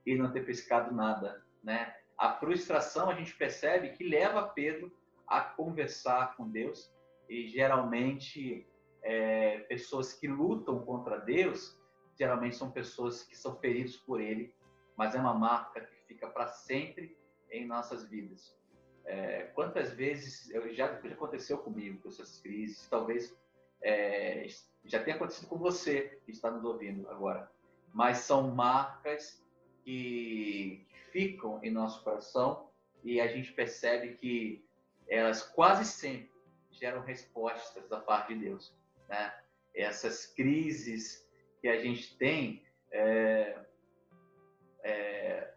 e não ter pescado nada, né? A frustração a gente percebe que leva Pedro a conversar com Deus e geralmente é, pessoas que lutam contra Deus geralmente são pessoas que são feridas por Ele, mas é uma marca que fica para sempre em nossas vidas. É, quantas vezes eu, já, já aconteceu comigo com essas crises, talvez é, já tem acontecido com você que está nos ouvindo agora, mas são marcas que ficam em nosso coração e a gente percebe que elas quase sempre geram respostas da parte de Deus. Né? Essas crises que a gente tem é, é,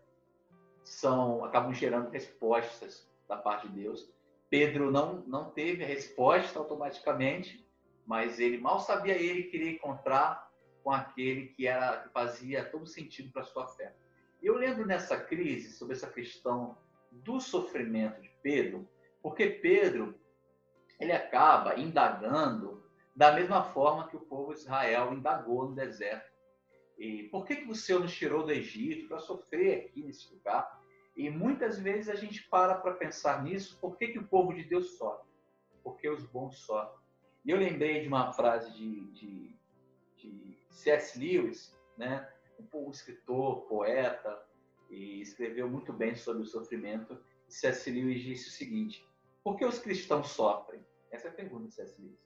são acabam gerando respostas da parte de Deus. Pedro não não teve a resposta automaticamente, mas ele mal sabia ele queria encontrar com aquele que era que fazia todo sentido para sua fé. Eu lembro nessa crise sobre essa questão do sofrimento de Pedro, porque Pedro ele acaba indagando da mesma forma que o povo de Israel indagou no deserto. E por que, que o Senhor nos tirou do Egito para sofrer aqui nesse lugar? E muitas vezes a gente para para pensar nisso, por que, que o povo de Deus sofre? Porque os bons sofrem. E eu lembrei de uma frase de, de, de C.S. Lewis, né? um escritor, poeta, e escreveu muito bem sobre o sofrimento. C.S. Lewis disse o seguinte: Por que os cristãos sofrem? Essa é a pergunta de C.S. Lewis.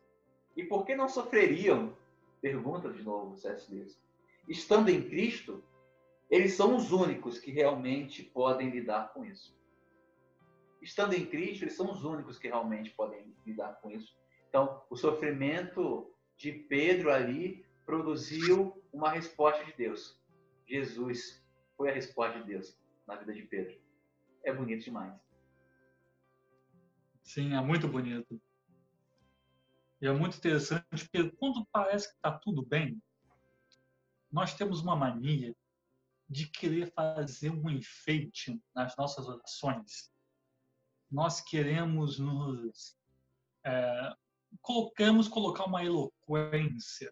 E por que não sofreriam? Pergunta de novo C.S. Lewis. Estando em Cristo, eles são os únicos que realmente podem lidar com isso. Estando em Cristo, eles são os únicos que realmente podem lidar com isso. Então, o sofrimento de Pedro ali produziu uma resposta de Deus. Jesus foi a resposta de Deus na vida de Pedro. É bonito demais.
Sim, é muito bonito. E é muito interessante porque quando parece que está tudo bem, nós temos uma mania de querer fazer um enfeite nas nossas orações. Nós queremos nos é, queremos colocar uma eloquência,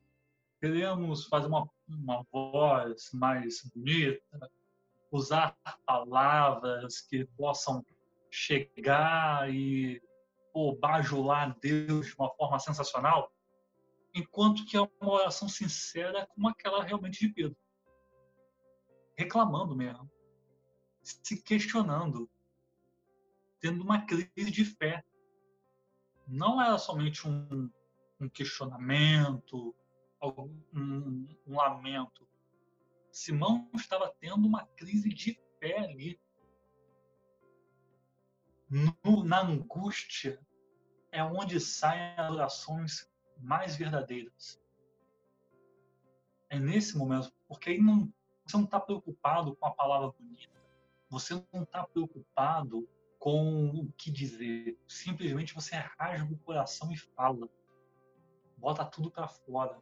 queremos fazer uma, uma voz mais bonita, usar palavras que possam chegar e pô, bajular Deus de uma forma sensacional, enquanto que é uma oração sincera como aquela realmente de Pedro. Reclamando mesmo, se questionando, tendo uma crise de fé não era somente um, um questionamento, um, um lamento. Simão estava tendo uma crise de fé ali. No, na angústia é onde saem as orações mais verdadeiras. É nesse momento, porque aí não, você não está preocupado com a palavra bonita, você não está preocupado com o que dizer. Simplesmente você rasga o coração e fala. Bota tudo para fora.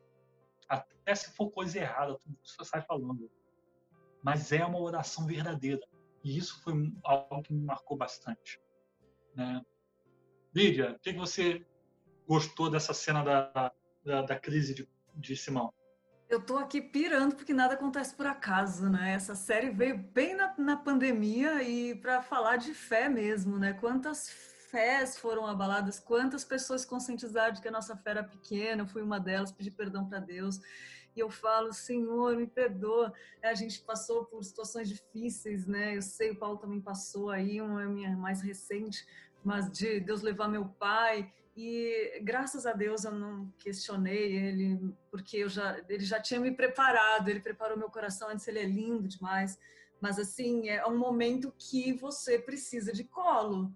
Até se for coisa errada, tudo você sai falando. Mas é uma oração verdadeira. E isso foi algo que me marcou bastante. Né? Lídia, o que você gostou dessa cena da, da, da crise de, de Simão?
Eu tô aqui pirando porque nada acontece por acaso, né? Essa série veio bem na, na pandemia e para falar de fé mesmo, né? Quantas fés foram abaladas, quantas pessoas conscientizaram de que a nossa fé era pequena, eu fui uma delas, pedi perdão para Deus. E eu falo, Senhor, me perdoa. É, a gente passou por situações difíceis, né? Eu sei, o Paulo também passou aí, uma minha mais recente, mas de Deus levar meu pai e graças a Deus eu não questionei ele, porque eu já, ele já tinha me preparado, ele preparou meu coração antes, ele é lindo demais. Mas assim, é um momento que você precisa de colo,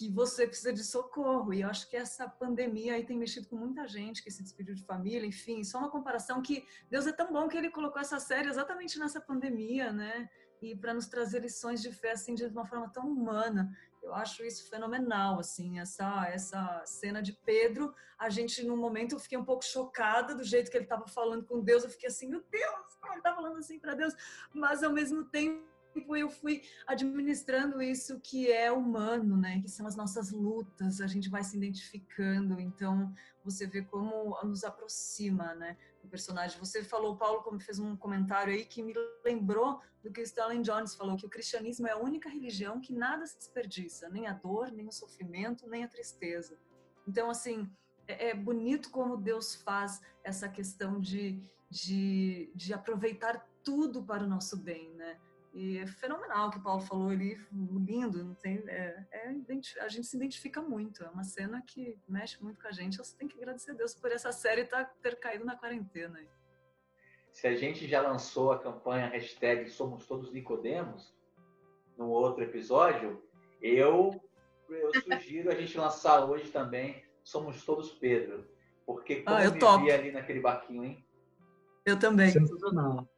que você precisa de socorro. E eu acho que essa pandemia aí tem mexido com muita gente que se despediu de família, enfim, só uma comparação que Deus é tão bom que ele colocou essa série exatamente nessa pandemia, né? E para nos trazer lições de fé assim de uma forma tão humana. Eu acho isso fenomenal, assim, essa essa cena de Pedro. A gente, num momento, eu fiquei um pouco chocada do jeito que ele estava falando com Deus. Eu fiquei assim, meu Deus, como ele está falando assim para Deus? Mas, ao mesmo tempo, eu fui administrando isso que é humano, né? Que são as nossas lutas, a gente vai se identificando. Então, você vê como nos aproxima, né? O personagem. Você falou, Paulo, como fez um comentário aí que me lembrou do que Stanley Jones falou, que o cristianismo é a única religião que nada se desperdiça, nem a dor, nem o sofrimento, nem a tristeza. Então, assim, é, é bonito como Deus faz essa questão de, de, de aproveitar tudo para o nosso bem, né? E é fenomenal o que o Paulo falou ali, lindo, não tem, é, é, a gente se identifica muito, é uma cena que mexe muito com a gente, você tem que agradecer a Deus por essa série tá, ter caído na quarentena.
Se a gente já lançou a campanha hashtag Somos Todos Nicodemos, no outro episódio, eu, eu sugiro a gente lançar hoje também Somos Todos Pedro, porque como ah, eu vivi ali naquele barquinho, hein?
Eu também.
Sensacional.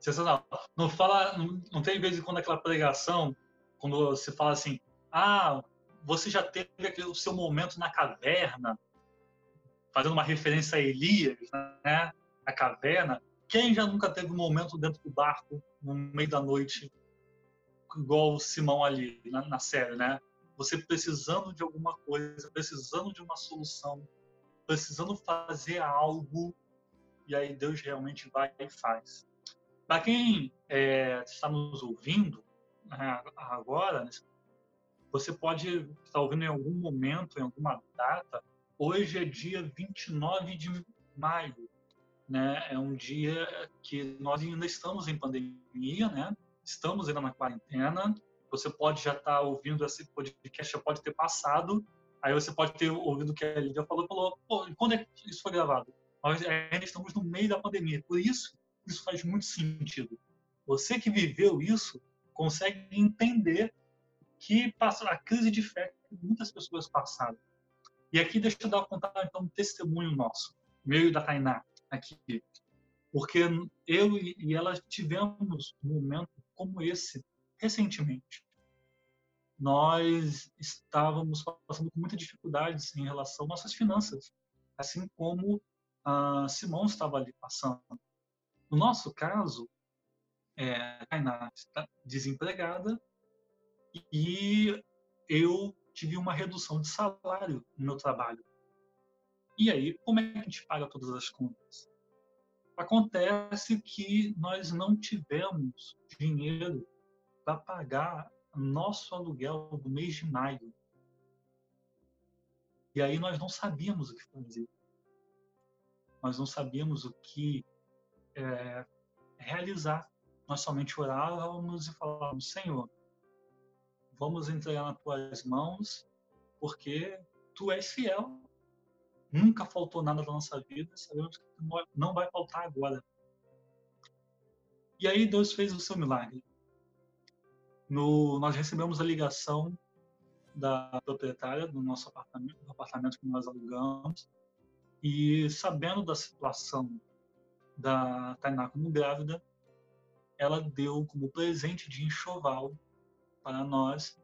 Sensacional. Não fala, não, tem vez em quando aquela pregação, quando você fala assim, ah, você já teve aquele, o seu momento na caverna, fazendo uma referência a Elias, né? A caverna. Quem já nunca teve um momento dentro do barco, no meio da noite, igual o Simão ali na, na série, né? Você precisando de alguma coisa, precisando de uma solução, precisando fazer algo, e aí Deus realmente vai e faz. Para quem é, está nos ouvindo né, agora, você pode estar ouvindo em algum momento, em alguma data. Hoje é dia 29 de maio, né? É um dia que nós ainda estamos em pandemia, né? Estamos ainda na quarentena. Você pode já estar ouvindo esse podcast, já pode ter passado. Aí você pode ter ouvido o que a Lívia falou, falou, quando é que isso foi gravado? Nós ainda estamos no meio da pandemia. Por isso, isso faz muito sentido. Você que viveu isso consegue entender que a crise de fé que muitas pessoas passaram. E aqui deixa eu dar contar então um testemunho nosso, meu e da Tainá aqui, porque eu e ela tivemos um momento como esse recentemente. Nós estávamos passando com muitas dificuldades em relação às nossas finanças, assim como a Simão estava ali passando. No nosso caso, é, Tainá está desempregada e eu tive uma redução de salário no meu trabalho. E aí, como é que a gente paga todas as contas? Acontece que nós não tivemos dinheiro para pagar nosso aluguel do mês de maio. E aí nós não sabíamos o que fazer. Nós não sabíamos o que é, realizar. Nós somente orávamos e falávamos, Senhor, vamos entregar nas tuas mãos, porque tu és fiel. Nunca faltou nada da nossa vida, sabemos que não vai faltar agora. E aí Deus fez o seu milagre. No, nós recebemos a ligação da proprietária do nosso apartamento, do apartamento que nós alugamos, e sabendo da situação da Tainá como grávida, ela deu como presente de enxoval para nós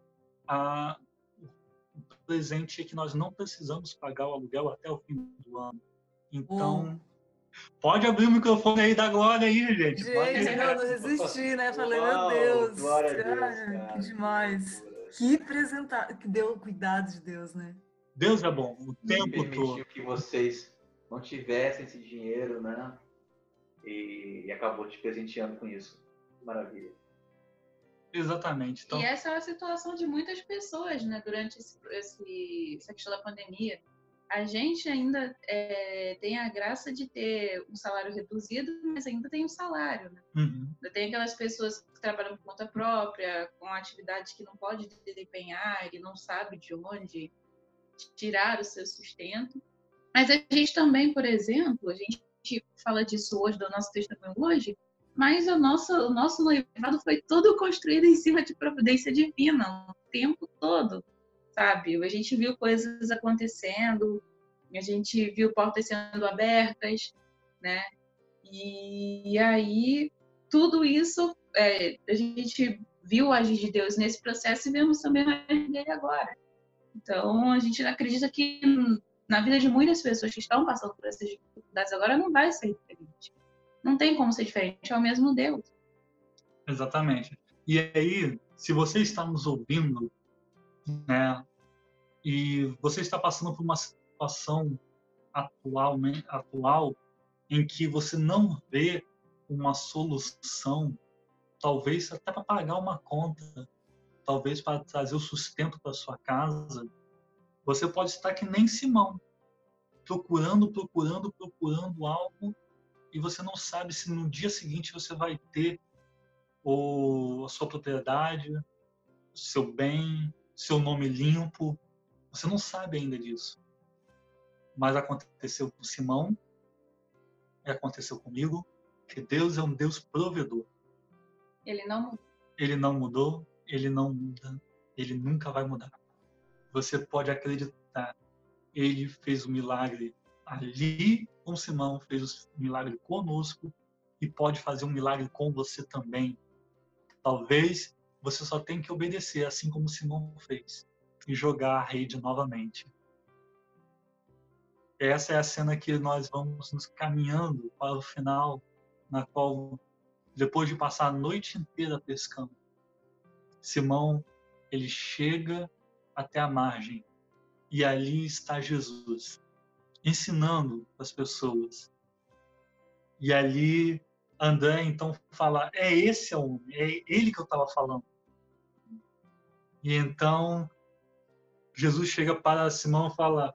a, o presente que nós não precisamos pagar o aluguel até o fim do ano. Então, pode abrir o microfone aí da glória aí, gente.
Gente, pode... não, não resisti, né? Falei, Uau, meu Deus, glória Deus cara, que demais. Que apresentar, que deu cuidado de Deus, né?
Deus é bom o tempo todo.
que vocês não tivessem esse dinheiro, né? E, e acabou te presenteando com isso. Maravilha.
Exatamente.
Então... E essa é a situação de muitas pessoas, né, durante esse, esse, essa questão da pandemia. a gente ainda é, tem a graça de ter um salário reduzido, mas ainda tem um salário. Né?
Uhum.
Tem aquelas pessoas que trabalham por conta própria, com atividades que não pode desempenhar, e não sabe de onde tirar o seu sustento. Mas a gente também, por exemplo, a gente fala disso hoje, do nosso testemunho hoje, mas o nosso, o nosso noivado foi todo construído em cima de providência divina, o tempo todo sabe? A gente viu coisas acontecendo, a gente viu portas sendo abertas, né? E aí tudo isso é, a gente viu o agir de Deus nesse processo e vemos também o agir agora. Então a gente acredita que na vida de muitas pessoas que estão passando por essas dificuldades agora não vai ser diferente. Não tem como ser diferente, é o mesmo Deus.
Exatamente. E aí, se você está nos ouvindo né? E você está passando por uma situação atual, atual em que você não vê uma solução, talvez até para pagar uma conta, talvez para trazer o sustento para sua casa, você pode estar que nem Simão, procurando, procurando, procurando algo e você não sabe se no dia seguinte você vai ter o, a sua propriedade, seu bem, seu nome limpo. Você não sabe ainda disso. Mas aconteceu com Simão e aconteceu comigo, que Deus é um Deus provedor.
Ele não mudou.
Ele não mudou, ele não muda, ele nunca vai mudar. Você pode acreditar. Ele fez o milagre ali com Simão, fez o milagre conosco e pode fazer um milagre com você também. Talvez você só tem que obedecer, assim como Simão fez, e jogar a rede novamente. Essa é a cena que nós vamos nos caminhando para o final, na qual, depois de passar a noite inteira pescando, Simão ele chega até a margem e ali está Jesus ensinando as pessoas. E ali André então fala: é esse o homem, é ele que eu estava falando. E então Jesus chega para Simão e fala: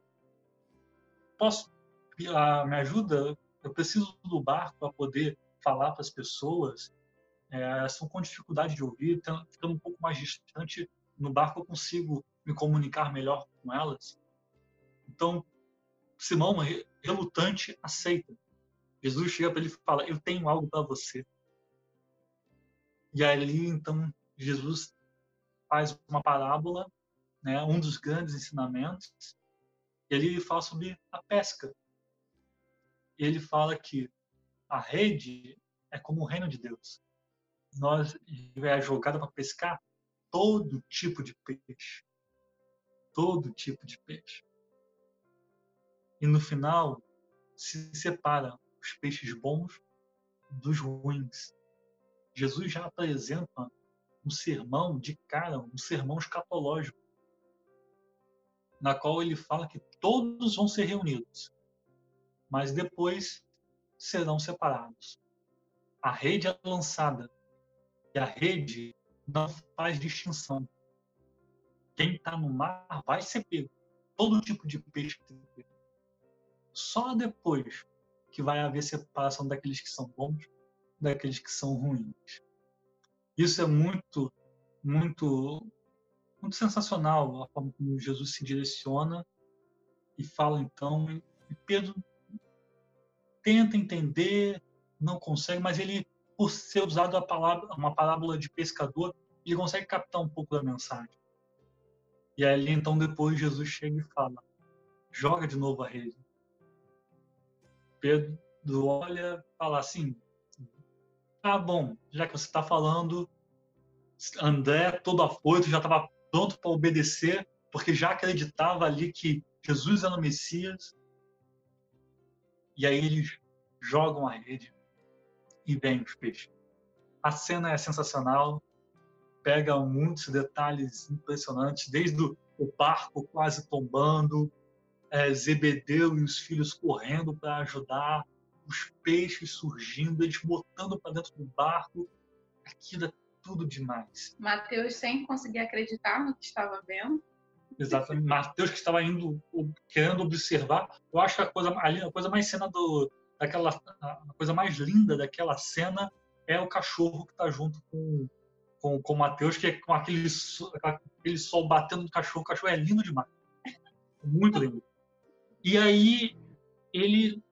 Posso, ah, me ajuda? Eu preciso do barco para poder falar para as pessoas. É, estão com dificuldade de ouvir, ficando um pouco mais distante. No barco eu consigo me comunicar melhor com elas. Então, Simão, relutante, aceita. Jesus chega para ele e fala: Eu tenho algo para você. E ali, então, Jesus faz uma parábola, né, um dos grandes ensinamentos, e ele fala sobre a pesca. Ele fala que a rede é como o reino de Deus. Nós é jogada para pescar todo tipo de peixe. Todo tipo de peixe. E no final se separa os peixes bons dos ruins. Jesus já apresenta um sermão de cara, um sermão escatológico, na qual ele fala que todos vão ser reunidos, mas depois serão separados. A rede é lançada e a rede não faz distinção. Quem está no mar vai ser pego. Todo tipo de peixe Só depois que vai haver separação daqueles que são bons daqueles que são ruins. Isso é muito, muito, muito sensacional a forma como Jesus se direciona e fala então. E Pedro tenta entender, não consegue, mas ele, por ser usado a palavra, uma parábola de pescador, ele consegue captar um pouco da mensagem. E ali então depois Jesus chega e fala: joga de novo a rede. Pedro olha, fala assim: tá bom, já que você está falando, André, todo afoito, já estava pronto para obedecer, porque já acreditava ali que Jesus era o Messias. E aí eles jogam a rede e vêm os peixes. A cena é sensacional, pega muitos detalhes impressionantes, desde o barco quase tombando, é, Zebedeu e os filhos correndo para ajudar, os peixes surgindo, eles botando para dentro do barco. Aquilo é tudo demais.
Mateus, sem conseguir acreditar no que estava vendo,
Exatamente. Mateus que estava indo, querendo observar. Eu acho que a coisa, a coisa mais cena do, daquela, a coisa mais linda daquela cena é o cachorro que está junto com com, com o Mateus, que é com aquele, aquele sol batendo no cachorro. O cachorro é lindo demais. Muito lindo. E aí, ele,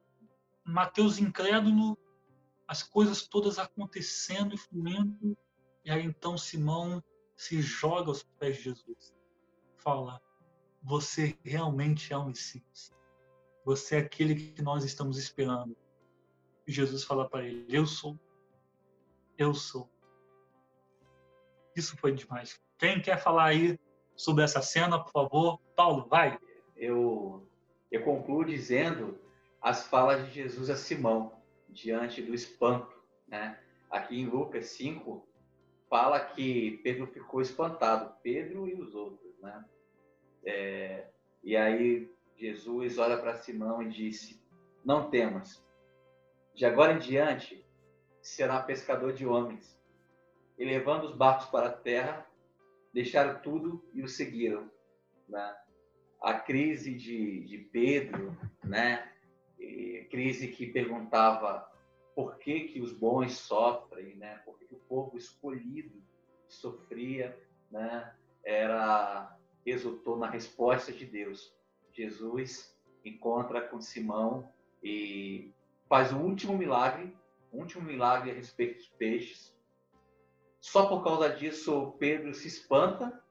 Mateus incrédulo, as coisas todas acontecendo e fluindo. E aí, então, Simão se joga aos pés de Jesus. Fala: Você realmente é o Messias. Você é aquele que nós estamos esperando. E Jesus fala para ele: Eu sou. Eu sou. Isso foi demais. Quem quer falar aí sobre essa cena, por favor? Paulo, vai.
Eu, eu concluo dizendo as falas de Jesus a Simão diante do espanto. Né? Aqui em Lucas 5, fala que Pedro ficou espantado, Pedro e os outros. Né? É, e aí Jesus olha para Simão e disse: Não temas, de agora em diante será pescador de homens e levando os barcos para a terra, deixaram tudo e o seguiram. Né? A crise de, de Pedro, né? E crise que perguntava por que, que os bons sofrem, né? por que, que o povo escolhido sofria, né? era resultou na resposta de Deus. Jesus encontra com Simão e faz o último milagre, o último milagre a respeito dos peixes, só por causa disso, Pedro se espanta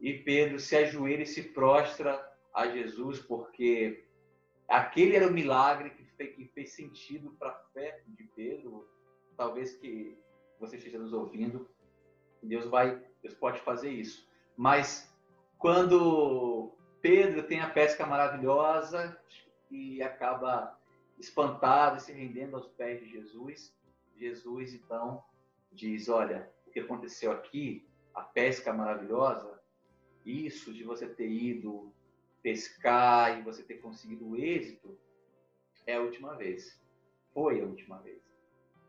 e Pedro se ajoelha e se prostra a Jesus, porque aquele era o milagre que fez, que fez sentido para a fé de Pedro. Talvez que você esteja nos ouvindo, Deus vai, Deus pode fazer isso. Mas quando Pedro tem a pesca maravilhosa e acaba espantado e se rendendo aos pés de Jesus, Jesus então diz: olha, o que aconteceu aqui, a pesca maravilhosa, isso de você ter ido pescar e você ter conseguido o êxito, é a última vez. Foi a última vez.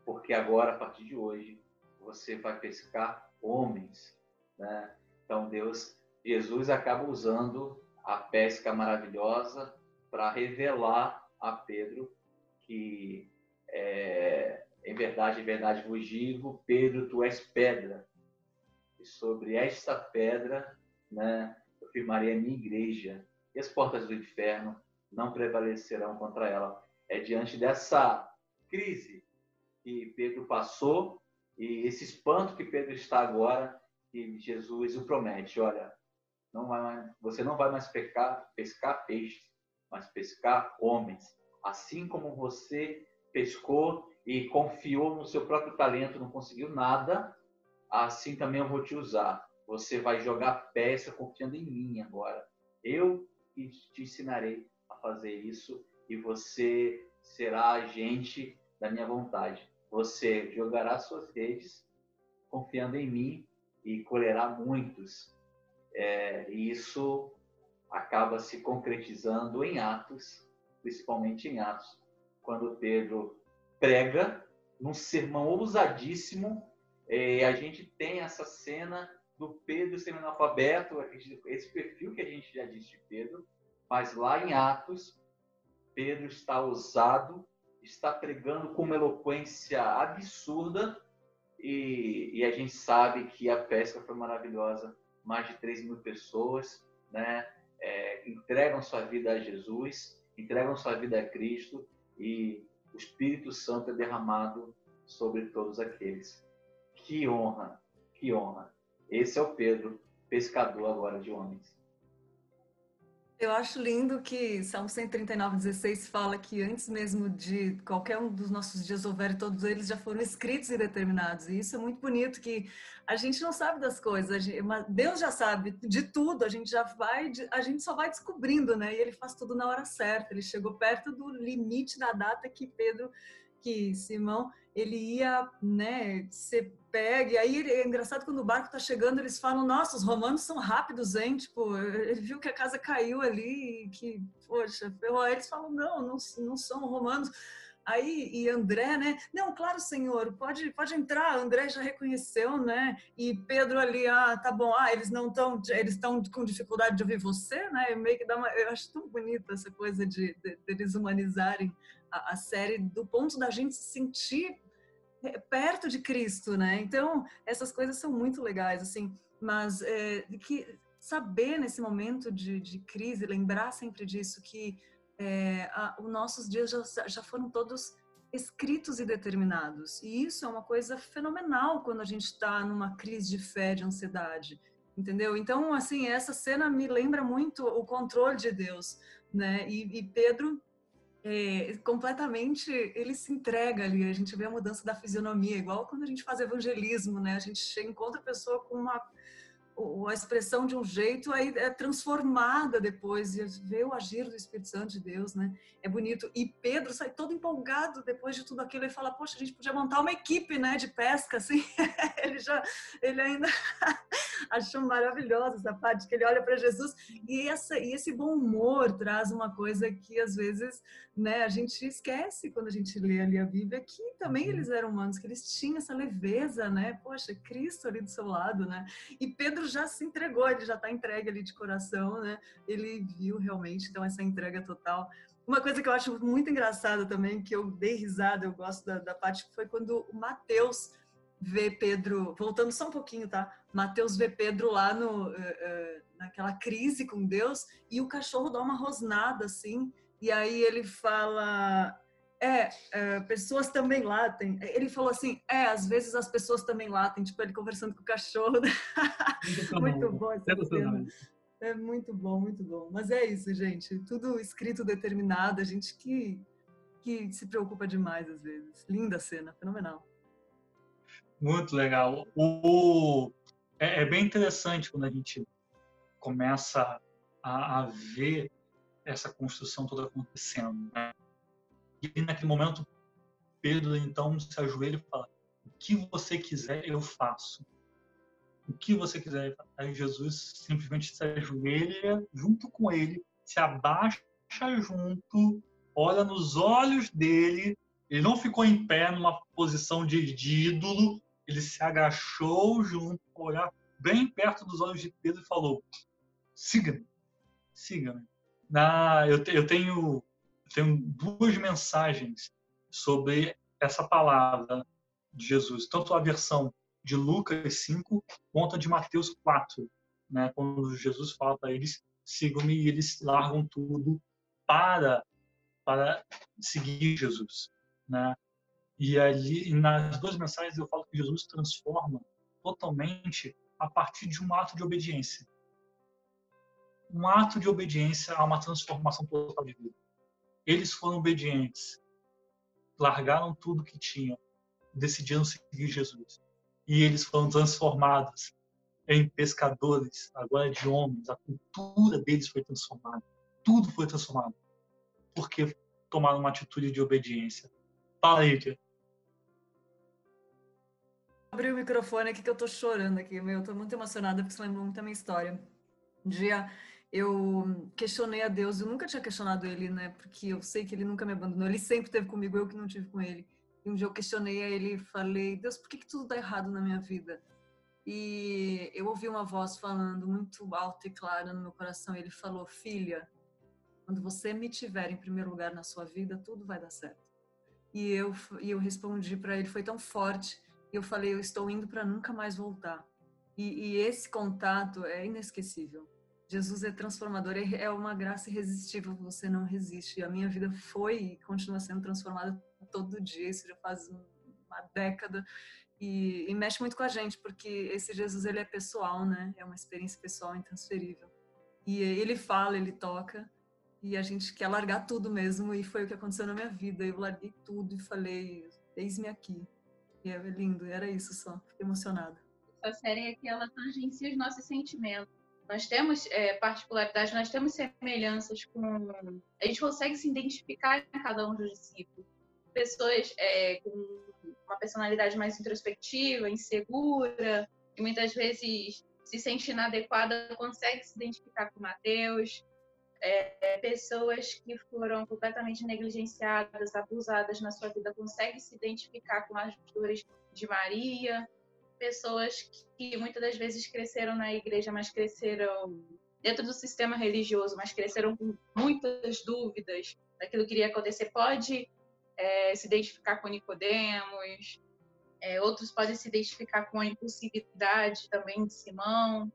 Porque agora, a partir de hoje, você vai pescar homens. Né? Então, Deus, Jesus acaba usando a pesca maravilhosa para revelar a Pedro que é, em verdade, em verdade vos digo, Pedro, tu és pedra. E sobre esta pedra, né, eu firmarei a minha igreja. E as portas do inferno não prevalecerão contra ela. É diante dessa crise que Pedro passou e esse espanto que Pedro está agora, que Jesus o promete, olha, não vai, você não vai mais pescar, pescar peixes, mas pescar homens. Assim como você pescou e confiou no seu próprio talento, não conseguiu nada, assim também eu vou te usar. Você vai jogar peça confiando em mim agora. Eu te ensinarei a fazer isso e você será agente da minha vontade. Você jogará suas redes confiando em mim e colherá muitos. É, e isso acaba se concretizando em Atos, principalmente em Atos, quando Pedro prega num sermão ousadíssimo. É, a gente tem essa cena do Pedro sendo analfabeto, esse perfil que a gente já disse de Pedro, mas lá em Atos, Pedro está ousado, está pregando com uma eloquência absurda e, e, a gente sabe que a pesca foi maravilhosa. Mais de 3 mil pessoas né, é, entregam sua vida a Jesus, entregam sua vida a Cristo e o Espírito Santo é derramado sobre todos aqueles. Que honra, que honra. Esse é o Pedro, pescador agora de homens.
Eu acho lindo que Salmo 139, 16 fala que antes mesmo de qualquer um dos nossos dias houver, todos eles já foram escritos e determinados. E isso é muito bonito, que a gente não sabe das coisas, Deus já sabe de tudo, a gente já vai, a gente só vai descobrindo, né? E ele faz tudo na hora certa. Ele chegou perto do limite da data que Pedro, que Simão ele ia, né, ser pego. E aí é engraçado quando o barco tá chegando, eles falam: Nossa, os romanos são rápidos, hein? Tipo, ele viu que a casa caiu ali, que, poxa, ferrou. Aí eles falam: Não, não, não são romanos. Aí, e André, né? Não, claro, senhor, pode, pode entrar. André já reconheceu, né? E Pedro ali, ah, tá bom, ah, eles não estão, eles estão com dificuldade de ouvir você, né? meio que dá uma, eu acho tão bonita essa coisa de, de, de eles humanizarem a, a série do ponto da gente se sentir é, perto de Cristo, né? Então, essas coisas são muito legais, assim, mas é, que saber nesse momento de, de crise, lembrar sempre disso, que é, a, os nossos dias já, já foram todos escritos e determinados. E isso é uma coisa fenomenal quando a gente está numa crise de fé, de ansiedade, entendeu? Então, assim, essa cena me lembra muito o controle de Deus, né? E, e Pedro é, completamente ele se entrega ali, a gente vê a mudança da fisionomia, igual quando a gente faz evangelismo, né? A gente encontra a pessoa com uma a expressão de um jeito aí é transformada depois e vê o agir do Espírito Santo de Deus, né? É bonito. E Pedro sai todo empolgado depois de tudo aquilo e fala: "Poxa, a gente podia montar uma equipe, né, de pesca assim". ele já ele ainda achou maravilhosa essa parte que ele olha para Jesus e essa e esse bom humor traz uma coisa que às vezes, né, a gente esquece quando a gente lê ali a Bíblia que também uhum. eles eram humanos, que eles tinham essa leveza, né? Poxa, Cristo ali do seu lado, né? E Pedro já se entregou, ele já está entregue ali de coração, né? Ele viu realmente, então, essa entrega total. Uma coisa que eu acho muito engraçada também, que eu dei risada, eu gosto da, da parte, foi quando o Mateus vê Pedro, voltando só um pouquinho, tá? Mateus vê Pedro lá no, uh, uh, naquela crise com Deus e o cachorro dá uma rosnada assim, e aí ele fala: é, é, pessoas também latem. Ele falou assim, é, às vezes as pessoas também latem, tipo ele conversando com o cachorro. muito bom essa cena. É muito bom, muito bom. Mas é isso, gente. Tudo escrito determinado, a gente que, que se preocupa demais às vezes. Linda cena, fenomenal.
Muito legal. O, é, é bem interessante quando a gente começa a, a ver essa construção toda acontecendo. Né? E naquele momento, Pedro então se ajoelha e fala: O que você quiser, eu faço. O que você quiser. Aí Jesus simplesmente se ajoelha junto com ele, se abaixa junto, olha nos olhos dele. Ele não ficou em pé numa posição de, de ídolo, ele se agachou junto, olhar bem perto dos olhos de Pedro e falou: siga-me, siga-me. Na, eu, eu tenho tem duas mensagens sobre essa palavra de Jesus, tanto a versão de Lucas 5 quanto a de Mateus 4, né? Quando Jesus fala para eles sigam-me e eles largam tudo para para seguir Jesus, né? E ali nas duas mensagens eu falo que Jesus transforma totalmente a partir de um ato de obediência. Um ato de obediência a uma transformação total de vida. Eles foram obedientes, largaram tudo que tinham, decidiram seguir Jesus. E eles foram transformados em pescadores, agora de homens. A cultura deles foi transformada. Tudo foi transformado. Porque tomaram uma atitude de obediência. Fala aí, Tia.
Abri o microfone aqui que eu tô chorando aqui, meu. Eu tô muito emocionada porque você lembrou muito da minha história. Um dia eu questionei a Deus, eu nunca tinha questionado ele, né? Porque eu sei que ele nunca me abandonou, ele sempre esteve comigo, eu que não tive com ele. E um dia eu questionei a ele e falei: Deus, por que, que tudo dá errado na minha vida? E eu ouvi uma voz falando muito alta e clara no meu coração. Ele falou: Filha, quando você me tiver em primeiro lugar na sua vida, tudo vai dar certo. E eu, e eu respondi para ele: Foi tão forte. Eu falei: Eu estou indo para nunca mais voltar. E, e esse contato é inesquecível Jesus é transformador, é, é uma graça irresistível, você não resiste. E a minha vida foi e continua sendo transformada todo dia, isso já faz uma década. E, e, mexe muito com a gente, porque esse Jesus ele é pessoal, né? É uma experiência pessoal intransferível. E ele fala, ele toca, e a gente quer largar tudo mesmo, e foi o que aconteceu na minha vida. Eu larguei tudo e falei, eis-me aqui. É lindo, era isso só. Fiquei emocionada.
Essa série aqui, ela tangencia os nossos sentimentos nós temos é, particularidades, nós temos semelhanças com. A gente consegue se identificar em cada um dos discípulos. Pessoas é, com uma personalidade mais introspectiva, insegura, e muitas vezes se sente inadequada, consegue se identificar com Mateus. É, pessoas que foram completamente negligenciadas, abusadas na sua vida, conseguem se identificar com as dores de Maria, pessoas que muitas das vezes cresceram na igreja, mas cresceram dentro do sistema religioso, mas cresceram com muitas dúvidas daquilo que iria acontecer, pode é, se identificar com Nicodemos, é, outros podem se identificar com a impulsividade também de Simão,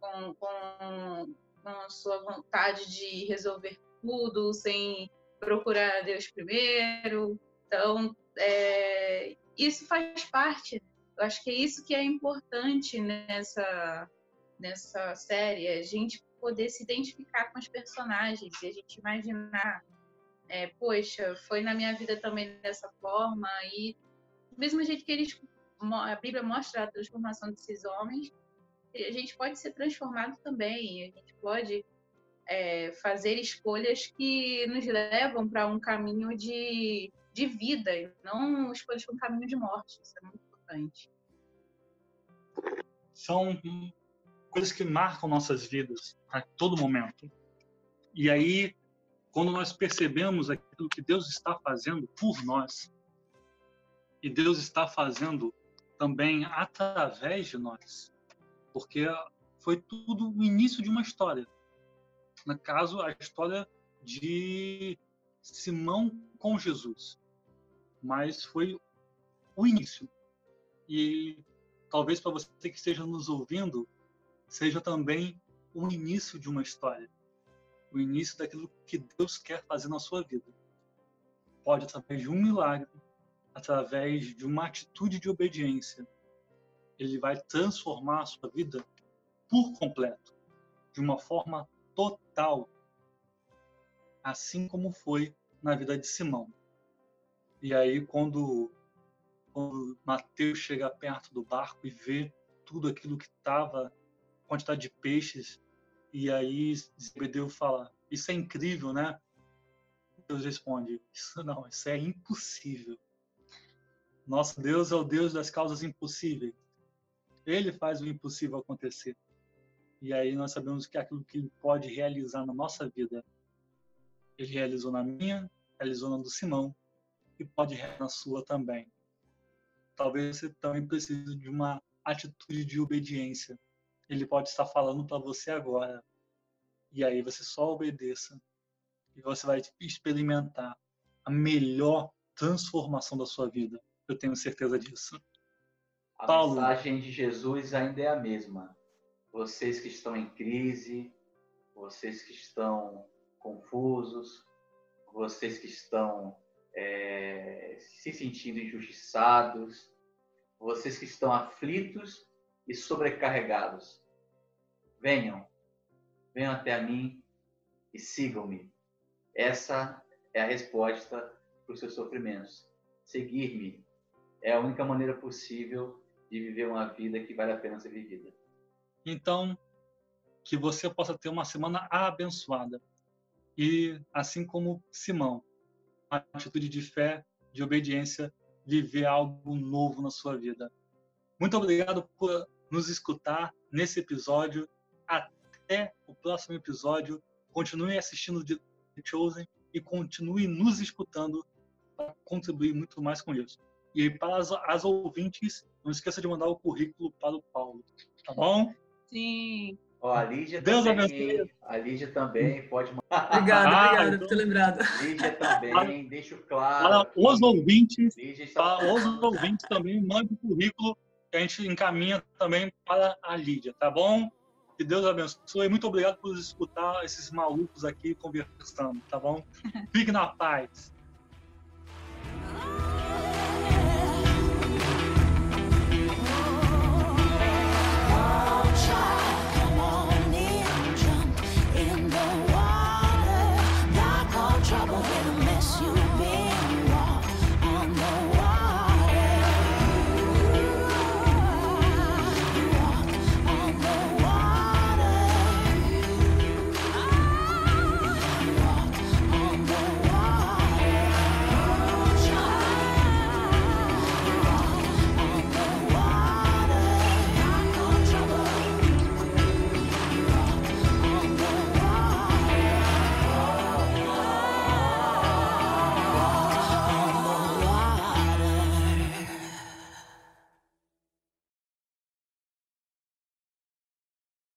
com, com, com a sua vontade de resolver tudo sem procurar Deus primeiro. Então, é, isso faz parte. Eu acho que é isso que é importante nessa, nessa série, a gente poder se identificar com os personagens e a gente imaginar, é, poxa, foi na minha vida também dessa forma e do mesmo jeito que eles, a Bíblia mostra a transformação desses homens, a gente pode ser transformado também, a gente pode é, fazer escolhas que nos levam para um caminho de, de vida, e não escolhas para um caminho de morte. Isso é muito importante.
São coisas que marcam nossas vidas a todo momento. E aí, quando nós percebemos aquilo que Deus está fazendo por nós, e Deus está fazendo também através de nós, porque foi tudo o início de uma história. No caso, a história de Simão com Jesus. Mas foi o início. E talvez para você que esteja nos ouvindo, seja também o início de uma história. O início daquilo que Deus quer fazer na sua vida. Pode através de um milagre, através de uma atitude de obediência. Ele vai transformar a sua vida por completo, de uma forma total, assim como foi na vida de Simão. E aí, quando, quando Mateus chega perto do barco e vê tudo aquilo que estava, quantidade de peixes, e aí Zebedeu fala: Isso é incrível, né? Deus responde: Isso não, isso é impossível. Nosso Deus é o Deus das causas impossíveis. Ele faz o impossível acontecer. E aí nós sabemos que aquilo que ele pode realizar na nossa vida, ele realizou na minha, realizou na do Simão e pode realizar na sua também. Talvez você também precise de uma atitude de obediência. Ele pode estar falando para você agora. E aí você só obedeça e você vai experimentar a melhor transformação da sua vida. Eu tenho certeza disso.
A Paulo. mensagem de Jesus ainda é a mesma vocês que estão em crise, vocês que estão confusos, vocês que estão é, se sentindo injustiçados, vocês que estão aflitos e sobrecarregados. Venham, venham até a mim e sigam-me. Essa é a resposta para os seus sofrimentos. Seguir-me é a única maneira possível de viver uma vida que vale a pena ser vivida.
Então, que você possa ter uma semana abençoada. E, assim como Simão, uma atitude de fé, de obediência, viver algo novo na sua vida. Muito obrigado por nos escutar nesse episódio. Até o próximo episódio. Continue assistindo The Chosen e continue nos escutando para contribuir muito mais com isso. E para as, as ouvintes, não esqueça de mandar o currículo para o Paulo. Tá bom?
Sim.
Ó, a Lídia Deus também. Abençoe. A Lídia também pode
mandar. Obrigada, ah, obrigada por ter lembrado.
Lídia também, deixo claro.
Para os ouvintes, para os ouvintes também, mande o currículo que a gente encaminha também para a Lídia, tá bom? Que Deus abençoe. Muito obrigado por escutar esses malucos aqui conversando, tá bom? Fique na paz.